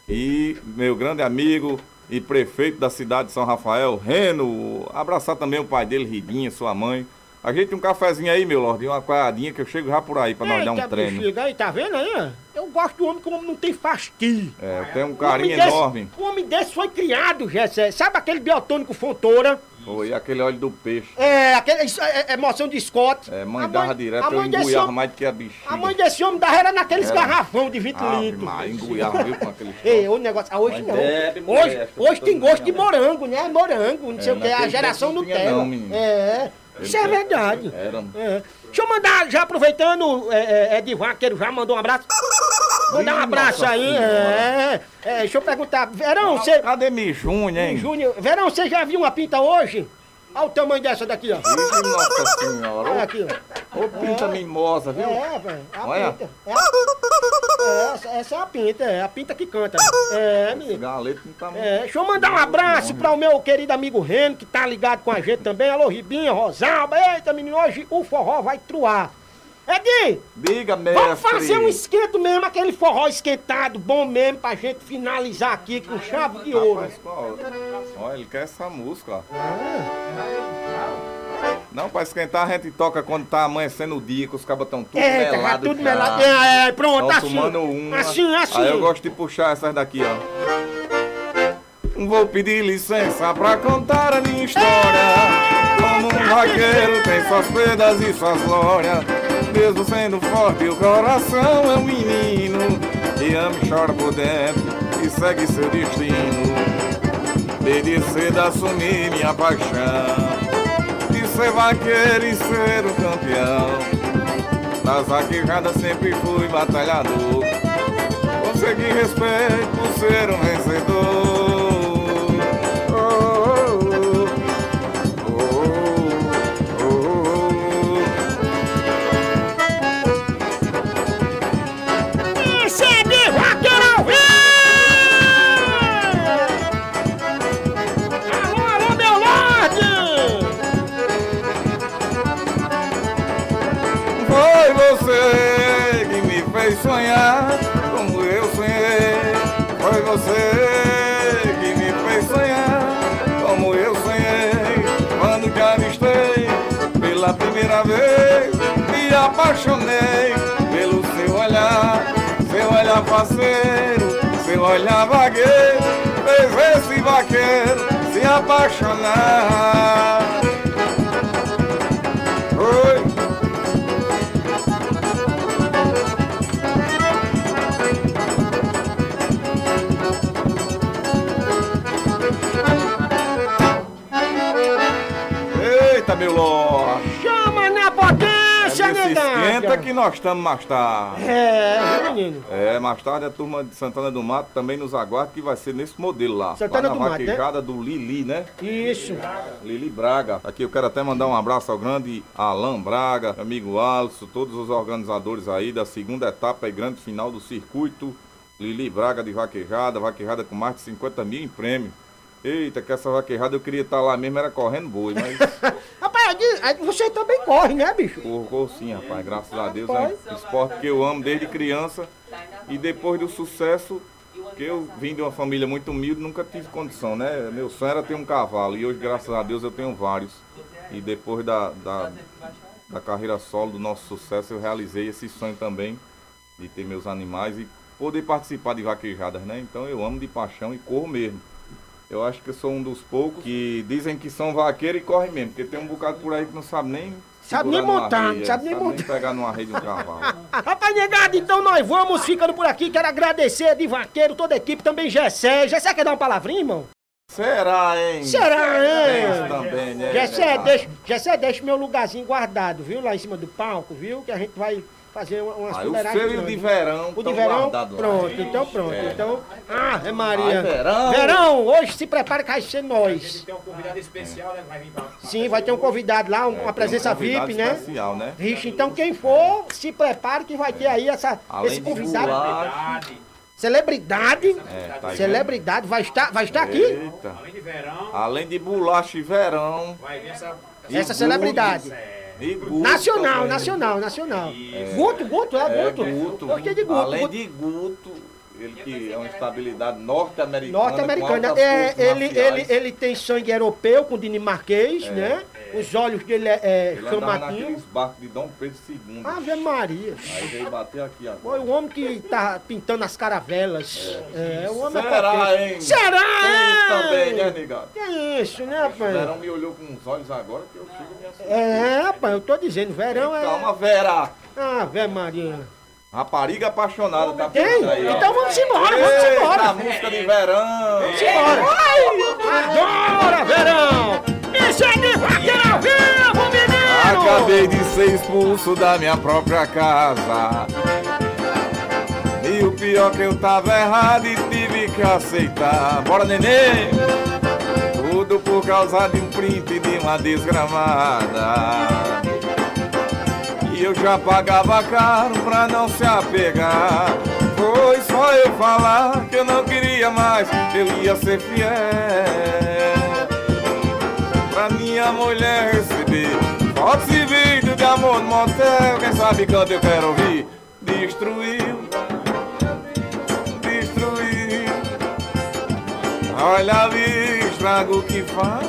[SPEAKER 4] E meu grande amigo e prefeito da cidade de São Rafael, Reno. Abraçar também o pai dele, Ridinha, sua mãe. A gente um cafezinho aí, meu Lorde, uma coadinha que eu chego já por aí pra nós dar um
[SPEAKER 1] Eita,
[SPEAKER 4] treino.
[SPEAKER 1] bexiga, aí, tá vendo aí? Eu gosto do homem que o homem não tem fastio.
[SPEAKER 4] É, tem um carinho
[SPEAKER 1] desse-
[SPEAKER 4] enorme.
[SPEAKER 1] Um homem desse foi criado, Jessé. Sabe aquele biotônico fontoura?
[SPEAKER 4] Foi aquele óleo do peixe.
[SPEAKER 1] É, aquele, isso é, é emoção de Scott.
[SPEAKER 4] É, mãe
[SPEAKER 1] A
[SPEAKER 4] dava
[SPEAKER 1] mãe-
[SPEAKER 4] direto,
[SPEAKER 1] a
[SPEAKER 4] eu
[SPEAKER 1] mãe homem-
[SPEAKER 4] mais do que a bexiga.
[SPEAKER 1] A mãe desse homem dava era naqueles
[SPEAKER 4] Era.
[SPEAKER 1] garrafão de 20
[SPEAKER 4] Ave
[SPEAKER 1] litros.
[SPEAKER 4] Maria, enguiava, viu, com aquele
[SPEAKER 1] Ei, o negócio. Ah, hoje
[SPEAKER 4] Mas
[SPEAKER 1] não.
[SPEAKER 4] bebe,
[SPEAKER 1] hoje
[SPEAKER 4] mulher,
[SPEAKER 1] hoje tem
[SPEAKER 4] todo
[SPEAKER 1] gosto de morango, né? Morango, não sei
[SPEAKER 4] É,
[SPEAKER 1] o que. A geração
[SPEAKER 4] tempo não tinha
[SPEAKER 1] Nutella.
[SPEAKER 4] não, menino.
[SPEAKER 1] É. Isso é verdade.
[SPEAKER 4] Era.
[SPEAKER 1] É. Deixa eu mandar, já aproveitando, é, é, Ed Vaqueiro já mandou um abraço. Mandar um abraço
[SPEAKER 4] nossa
[SPEAKER 1] aí. É, é, deixa eu perguntar. Verão, você.
[SPEAKER 4] Cadê Mijunho, hein?
[SPEAKER 1] Júnior, Verão, você já viu uma pinta hoje? Olha o tamanho dessa daqui, ó.
[SPEAKER 4] Ih, Nossa senhora.
[SPEAKER 1] Olha aqui, ó.
[SPEAKER 4] Ô, pinta mimosa, viu?
[SPEAKER 1] É, velho. é a
[SPEAKER 4] Olha.
[SPEAKER 1] pinta. É, a- é, essa, essa é a pinta, é a pinta que canta. É, menino.
[SPEAKER 4] Galeto não tá muito.
[SPEAKER 1] É, deixa eu mandar um abraço para o meu querido amigo Reno, que tá ligado com a gente também. Alô, Ribinha, Rosalba. Eita, menino, hoje o forró vai truar. Edi,
[SPEAKER 4] Diga, mestre.
[SPEAKER 1] vamos fazer um esquento mesmo, aquele forró esquentado, bom mesmo, pra gente finalizar aqui com chave de ouro.
[SPEAKER 4] Rapaz, qual? Olha, ele quer essa música, ó.
[SPEAKER 1] Ah.
[SPEAKER 4] Não, pra esquentar a gente toca quando tá amanhecendo o dia, que os cabas tão tudo
[SPEAKER 1] Eita, já
[SPEAKER 4] melado
[SPEAKER 1] tudo
[SPEAKER 4] já.
[SPEAKER 1] melado. É, é, pronto,
[SPEAKER 4] Tão
[SPEAKER 1] assim.
[SPEAKER 4] tomando uma.
[SPEAKER 1] Assim, assim.
[SPEAKER 4] Aí eu gosto de puxar essas daqui, ó. Vou pedir licença pra contar a minha história. Como um vaqueiro tem suas perdas e suas glórias. Mesmo sendo forte, o coração é um menino que ama e chora por dentro e segue seu destino. Desde cedo assumi minha paixão de ser vaqueiro e ser um campeão. Nas vaquejadas sempre fui batalhador. Consegui respeito por ser um vencedor. Apaixonei pelo seu olhar, seu olhar parceiro, seu olhar vagueiro. Fez esse vaqueiro se apaixonar. Nós estamos mais tarde.
[SPEAKER 1] É, viu, menino?
[SPEAKER 4] É, mais tarde a turma de Santana do Mato também nos aguarda que vai ser nesse modelo lá.
[SPEAKER 1] Santana
[SPEAKER 4] lá
[SPEAKER 1] do Mato, né?
[SPEAKER 4] vaquejada do Lili, né?
[SPEAKER 1] Isso.
[SPEAKER 4] Lili Braga. Aqui eu quero até mandar um abraço ao grande Alan Braga, amigo Alisson, todos os organizadores aí da segunda etapa e grande final do circuito. Lili Braga de vaquejada, vaquejada com mais de 50 mil em prêmio. Eita, que essa vaquejada eu queria estar lá mesmo, era correndo boi, mas
[SPEAKER 1] aí- aí você também corre, né, bicho?
[SPEAKER 4] corro, sim, rapaz. Graças a Deus, é um esporte que eu amo desde criança. E depois do sucesso, que eu vim de uma família muito humilde, nunca tive condição, né? Meu sonho era ter um cavalo. E hoje, graças a Deus, eu tenho vários. E depois da, da, da carreira solo, do nosso sucesso, eu realizei esse sonho também de ter meus animais e poder participar de vaquejadas, né? Então eu amo de paixão e corro mesmo. Eu acho que eu sou um dos poucos que dizem que são vaqueiros e correm mesmo, porque tem um bocado por aí que não sabe nem.
[SPEAKER 1] Sabe nem montar,
[SPEAKER 4] arreia,
[SPEAKER 1] não sabe nem montar.
[SPEAKER 4] pegar numa rede de um cavalo.
[SPEAKER 1] Rapaz, negado, então nós vamos ficando por aqui. Quero agradecer de vaqueiro, toda a equipe, também Gessé. Gessé quer dar uma palavrinha, irmão?
[SPEAKER 4] Será, hein?
[SPEAKER 1] Será, hein?
[SPEAKER 4] também, né?
[SPEAKER 1] Gessé, deixa, Gessé, deixa meu lugarzinho guardado, viu? Lá em cima do palco, viu? Que a gente vai fazer uma, umas
[SPEAKER 4] Aí e o
[SPEAKER 1] grandes.
[SPEAKER 4] de verão.
[SPEAKER 1] O de
[SPEAKER 4] tão
[SPEAKER 1] verão,
[SPEAKER 4] guardado lá.
[SPEAKER 1] pronto, então pronto.
[SPEAKER 4] É.
[SPEAKER 1] Então, ah, é Maria.
[SPEAKER 4] Ai, verão.
[SPEAKER 1] Verão, hoje se prepara que vai ser nós.
[SPEAKER 16] Tem um convidado especial, né? Vai vir pra.
[SPEAKER 1] Sim, vai ter um convidado lá, um- uma presença
[SPEAKER 4] um
[SPEAKER 1] VIP, né?
[SPEAKER 4] especial, né?
[SPEAKER 1] Vixe, então quem for, se prepare que vai ter aí essa,
[SPEAKER 4] Além
[SPEAKER 1] esse
[SPEAKER 4] de
[SPEAKER 1] convidado. Celebridade.
[SPEAKER 4] É, tá aí,
[SPEAKER 1] Celebridade vai estar, vai estar aqui.
[SPEAKER 4] Eita. Além de bolacha e verão.
[SPEAKER 16] Vai vir essa.
[SPEAKER 4] e
[SPEAKER 1] Essa
[SPEAKER 4] guto,
[SPEAKER 1] celebridade.
[SPEAKER 4] Guto
[SPEAKER 1] Nacional,
[SPEAKER 4] também.
[SPEAKER 1] nacional, nacional.
[SPEAKER 4] É.
[SPEAKER 1] Guto, Guto, é,
[SPEAKER 4] É,
[SPEAKER 1] Guto.
[SPEAKER 4] Guto.
[SPEAKER 1] Gostei de Guto.
[SPEAKER 4] Além
[SPEAKER 1] Guto.
[SPEAKER 4] de Guto, ele que é uma estabilidade norte-americana.
[SPEAKER 1] Norte-americana. É, ele, ele, ele tem sangue europeu com dinamarquês,
[SPEAKER 4] É.
[SPEAKER 1] né? Os olhos dele é, é
[SPEAKER 4] naqueles barcos de Dom Pedro II.
[SPEAKER 1] Ave Maria.
[SPEAKER 4] Aí veio bater aqui agora.
[SPEAKER 1] Foi o homem que tá pintando as caravelas. É, o homem é
[SPEAKER 4] Será,
[SPEAKER 1] potente.
[SPEAKER 4] hein?
[SPEAKER 1] Será,
[SPEAKER 4] Tem também, né, negado?
[SPEAKER 1] Que isso, né,
[SPEAKER 4] O
[SPEAKER 1] rapaz?
[SPEAKER 4] verão me olhou com os olhos agora que eu chego e me assustei.
[SPEAKER 1] É, rapaz, eu tô dizendo, verão é.
[SPEAKER 4] Calma, Vera.
[SPEAKER 1] Ave Maria.
[SPEAKER 4] Rapariga apaixonada tá
[SPEAKER 1] Tem?
[SPEAKER 4] aí.
[SPEAKER 1] Então vamos embora, vamos
[SPEAKER 4] Eita,
[SPEAKER 1] embora.
[SPEAKER 4] música de verão.
[SPEAKER 1] Vamos embora. Adora
[SPEAKER 4] ser expulso da minha própria casa. E o pior que eu tava errado e tive que aceitar. Bora, neném! Tudo por causa de um print de uma desgramada. E eu já pagava caro pra não se apegar. Foi só eu falar que eu não queria mais, eu ia ser fiel pra minha mulher receber fotos e vídeo de amor no motel. Quem sabe quando eu quero ouvir? Destruiu, destruiu. Olha ali, estrago que faz.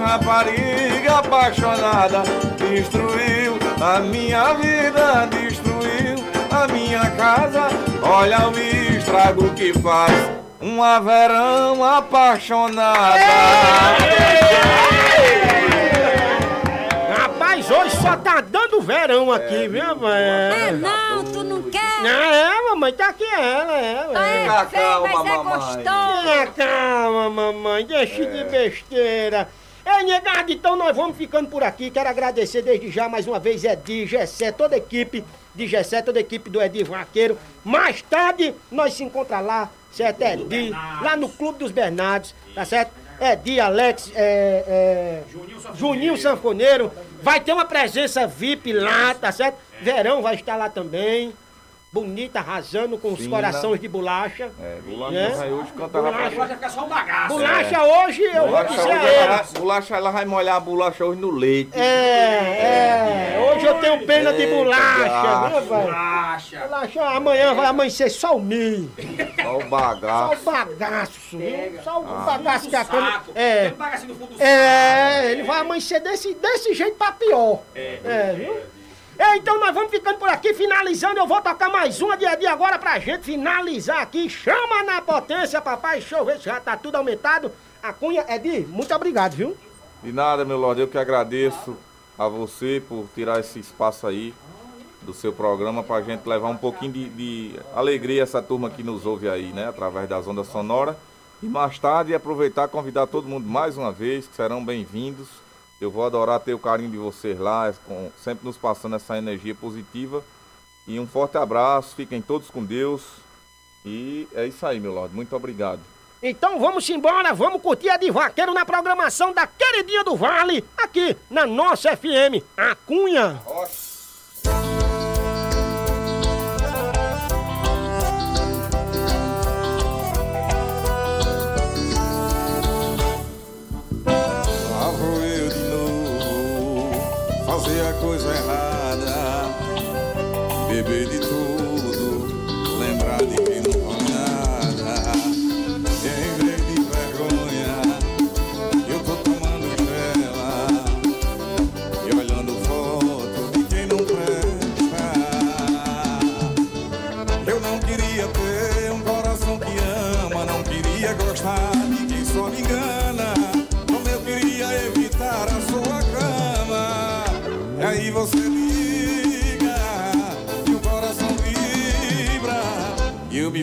[SPEAKER 4] rapariga apaixonada destruiu a minha vida, destruiu a minha casa. Olha o estrago que faz uma verão apaixonada.
[SPEAKER 1] Só tá dando verão aqui, viu, velho?
[SPEAKER 2] É, não, tu não quer?
[SPEAKER 1] Não, é, mamãe, tá aqui ela, ela.
[SPEAKER 2] É
[SPEAKER 1] ela.
[SPEAKER 2] feio, mas é gostoso.
[SPEAKER 1] Tenha calma, mamãe, deixe de besteira. Ei, negado, então nós vamos ficando por aqui. Quero agradecer desde já mais uma vez Edi, Gessé, toda a equipe de Gessé, toda a equipe do Edi Vaqueiro. Mais tarde nós se encontramos lá, certo? Edi, lá no Clube dos Bernardos, tá certo? Edi, Alex, é, é, Juninho Sanfoneiro. Vai ter uma presença VIP lá, tá certo? Verão vai estar lá também. Bonita, arrasando com os
[SPEAKER 4] Fina.
[SPEAKER 1] corações de bolacha.
[SPEAKER 4] É, bolacha
[SPEAKER 1] né?
[SPEAKER 4] vai hoje cantar
[SPEAKER 1] Bolacha,
[SPEAKER 16] ficar só um bagaço.
[SPEAKER 1] bolacha hoje eu vou
[SPEAKER 4] Bolacha,
[SPEAKER 1] dizer a
[SPEAKER 4] ela,
[SPEAKER 1] eles.
[SPEAKER 4] vai- bolacha, ela vai molhar a bolacha hoje no leite.
[SPEAKER 1] É, é, hoje eu tenho pena de
[SPEAKER 4] Eita,
[SPEAKER 1] bolacha,
[SPEAKER 4] gacho.
[SPEAKER 1] né, velho?
[SPEAKER 16] Bolacha.
[SPEAKER 1] Bolacha, amanhã vai amanhecer só o milho.
[SPEAKER 4] Só o
[SPEAKER 1] Só
[SPEAKER 4] bagaço.
[SPEAKER 1] o bagaço? Só o
[SPEAKER 4] Ah.
[SPEAKER 1] bagaço que a cana.
[SPEAKER 16] Saco.
[SPEAKER 1] É.
[SPEAKER 16] Tem um bagaço no fundo do
[SPEAKER 1] É, ele vai amanhecer desse, desse jeito pra pior. É, viu? É, então nós vamos ficando por aqui, finalizando. Eu vou tocar mais uma dia a dia agora pra gente finalizar aqui. Chama na potência, papai. Deixa eu ver se já tá tudo aumentado. A cunha, Edi, muito obrigado, viu?
[SPEAKER 4] De nada, meu Lorde, eu que agradeço a você por tirar esse espaço aí do seu programa pra gente levar um pouquinho de, de alegria a essa turma que nos ouve aí, né? Através das ondas sonoras. E mais tarde aproveitar e convidar todo mundo mais uma vez, que serão bem-vindos. Eu vou adorar ter o carinho de vocês lá, com- sempre nos passando essa energia positiva. E um forte abraço, fiquem todos com Deus. E é isso aí, meu Lorde. Muito obrigado.
[SPEAKER 1] Então vamos embora, vamos curtir a de vaqueiro na programação da queridinha do Vale, aqui na nossa FM, a Cunha.
[SPEAKER 5] Lá beber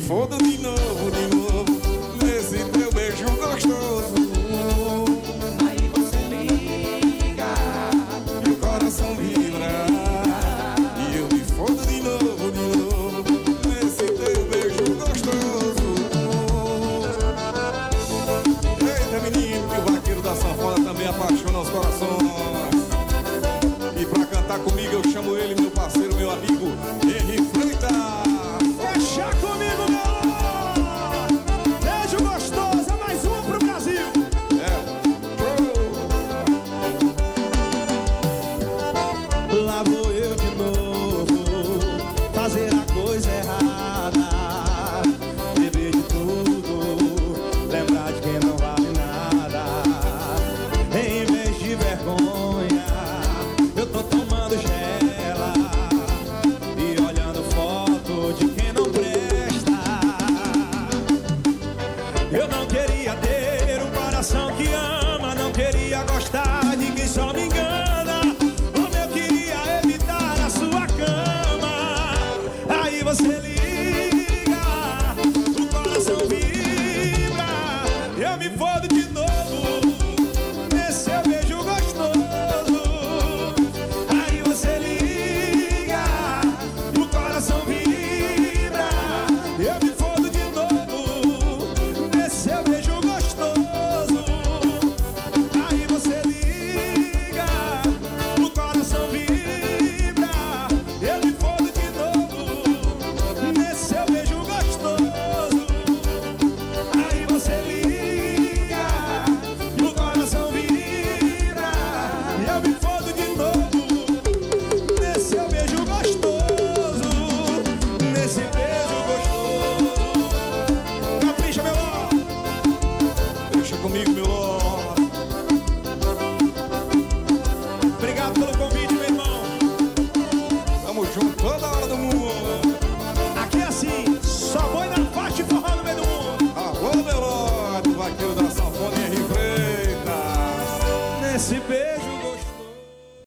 [SPEAKER 5] fodo de novo, de novo,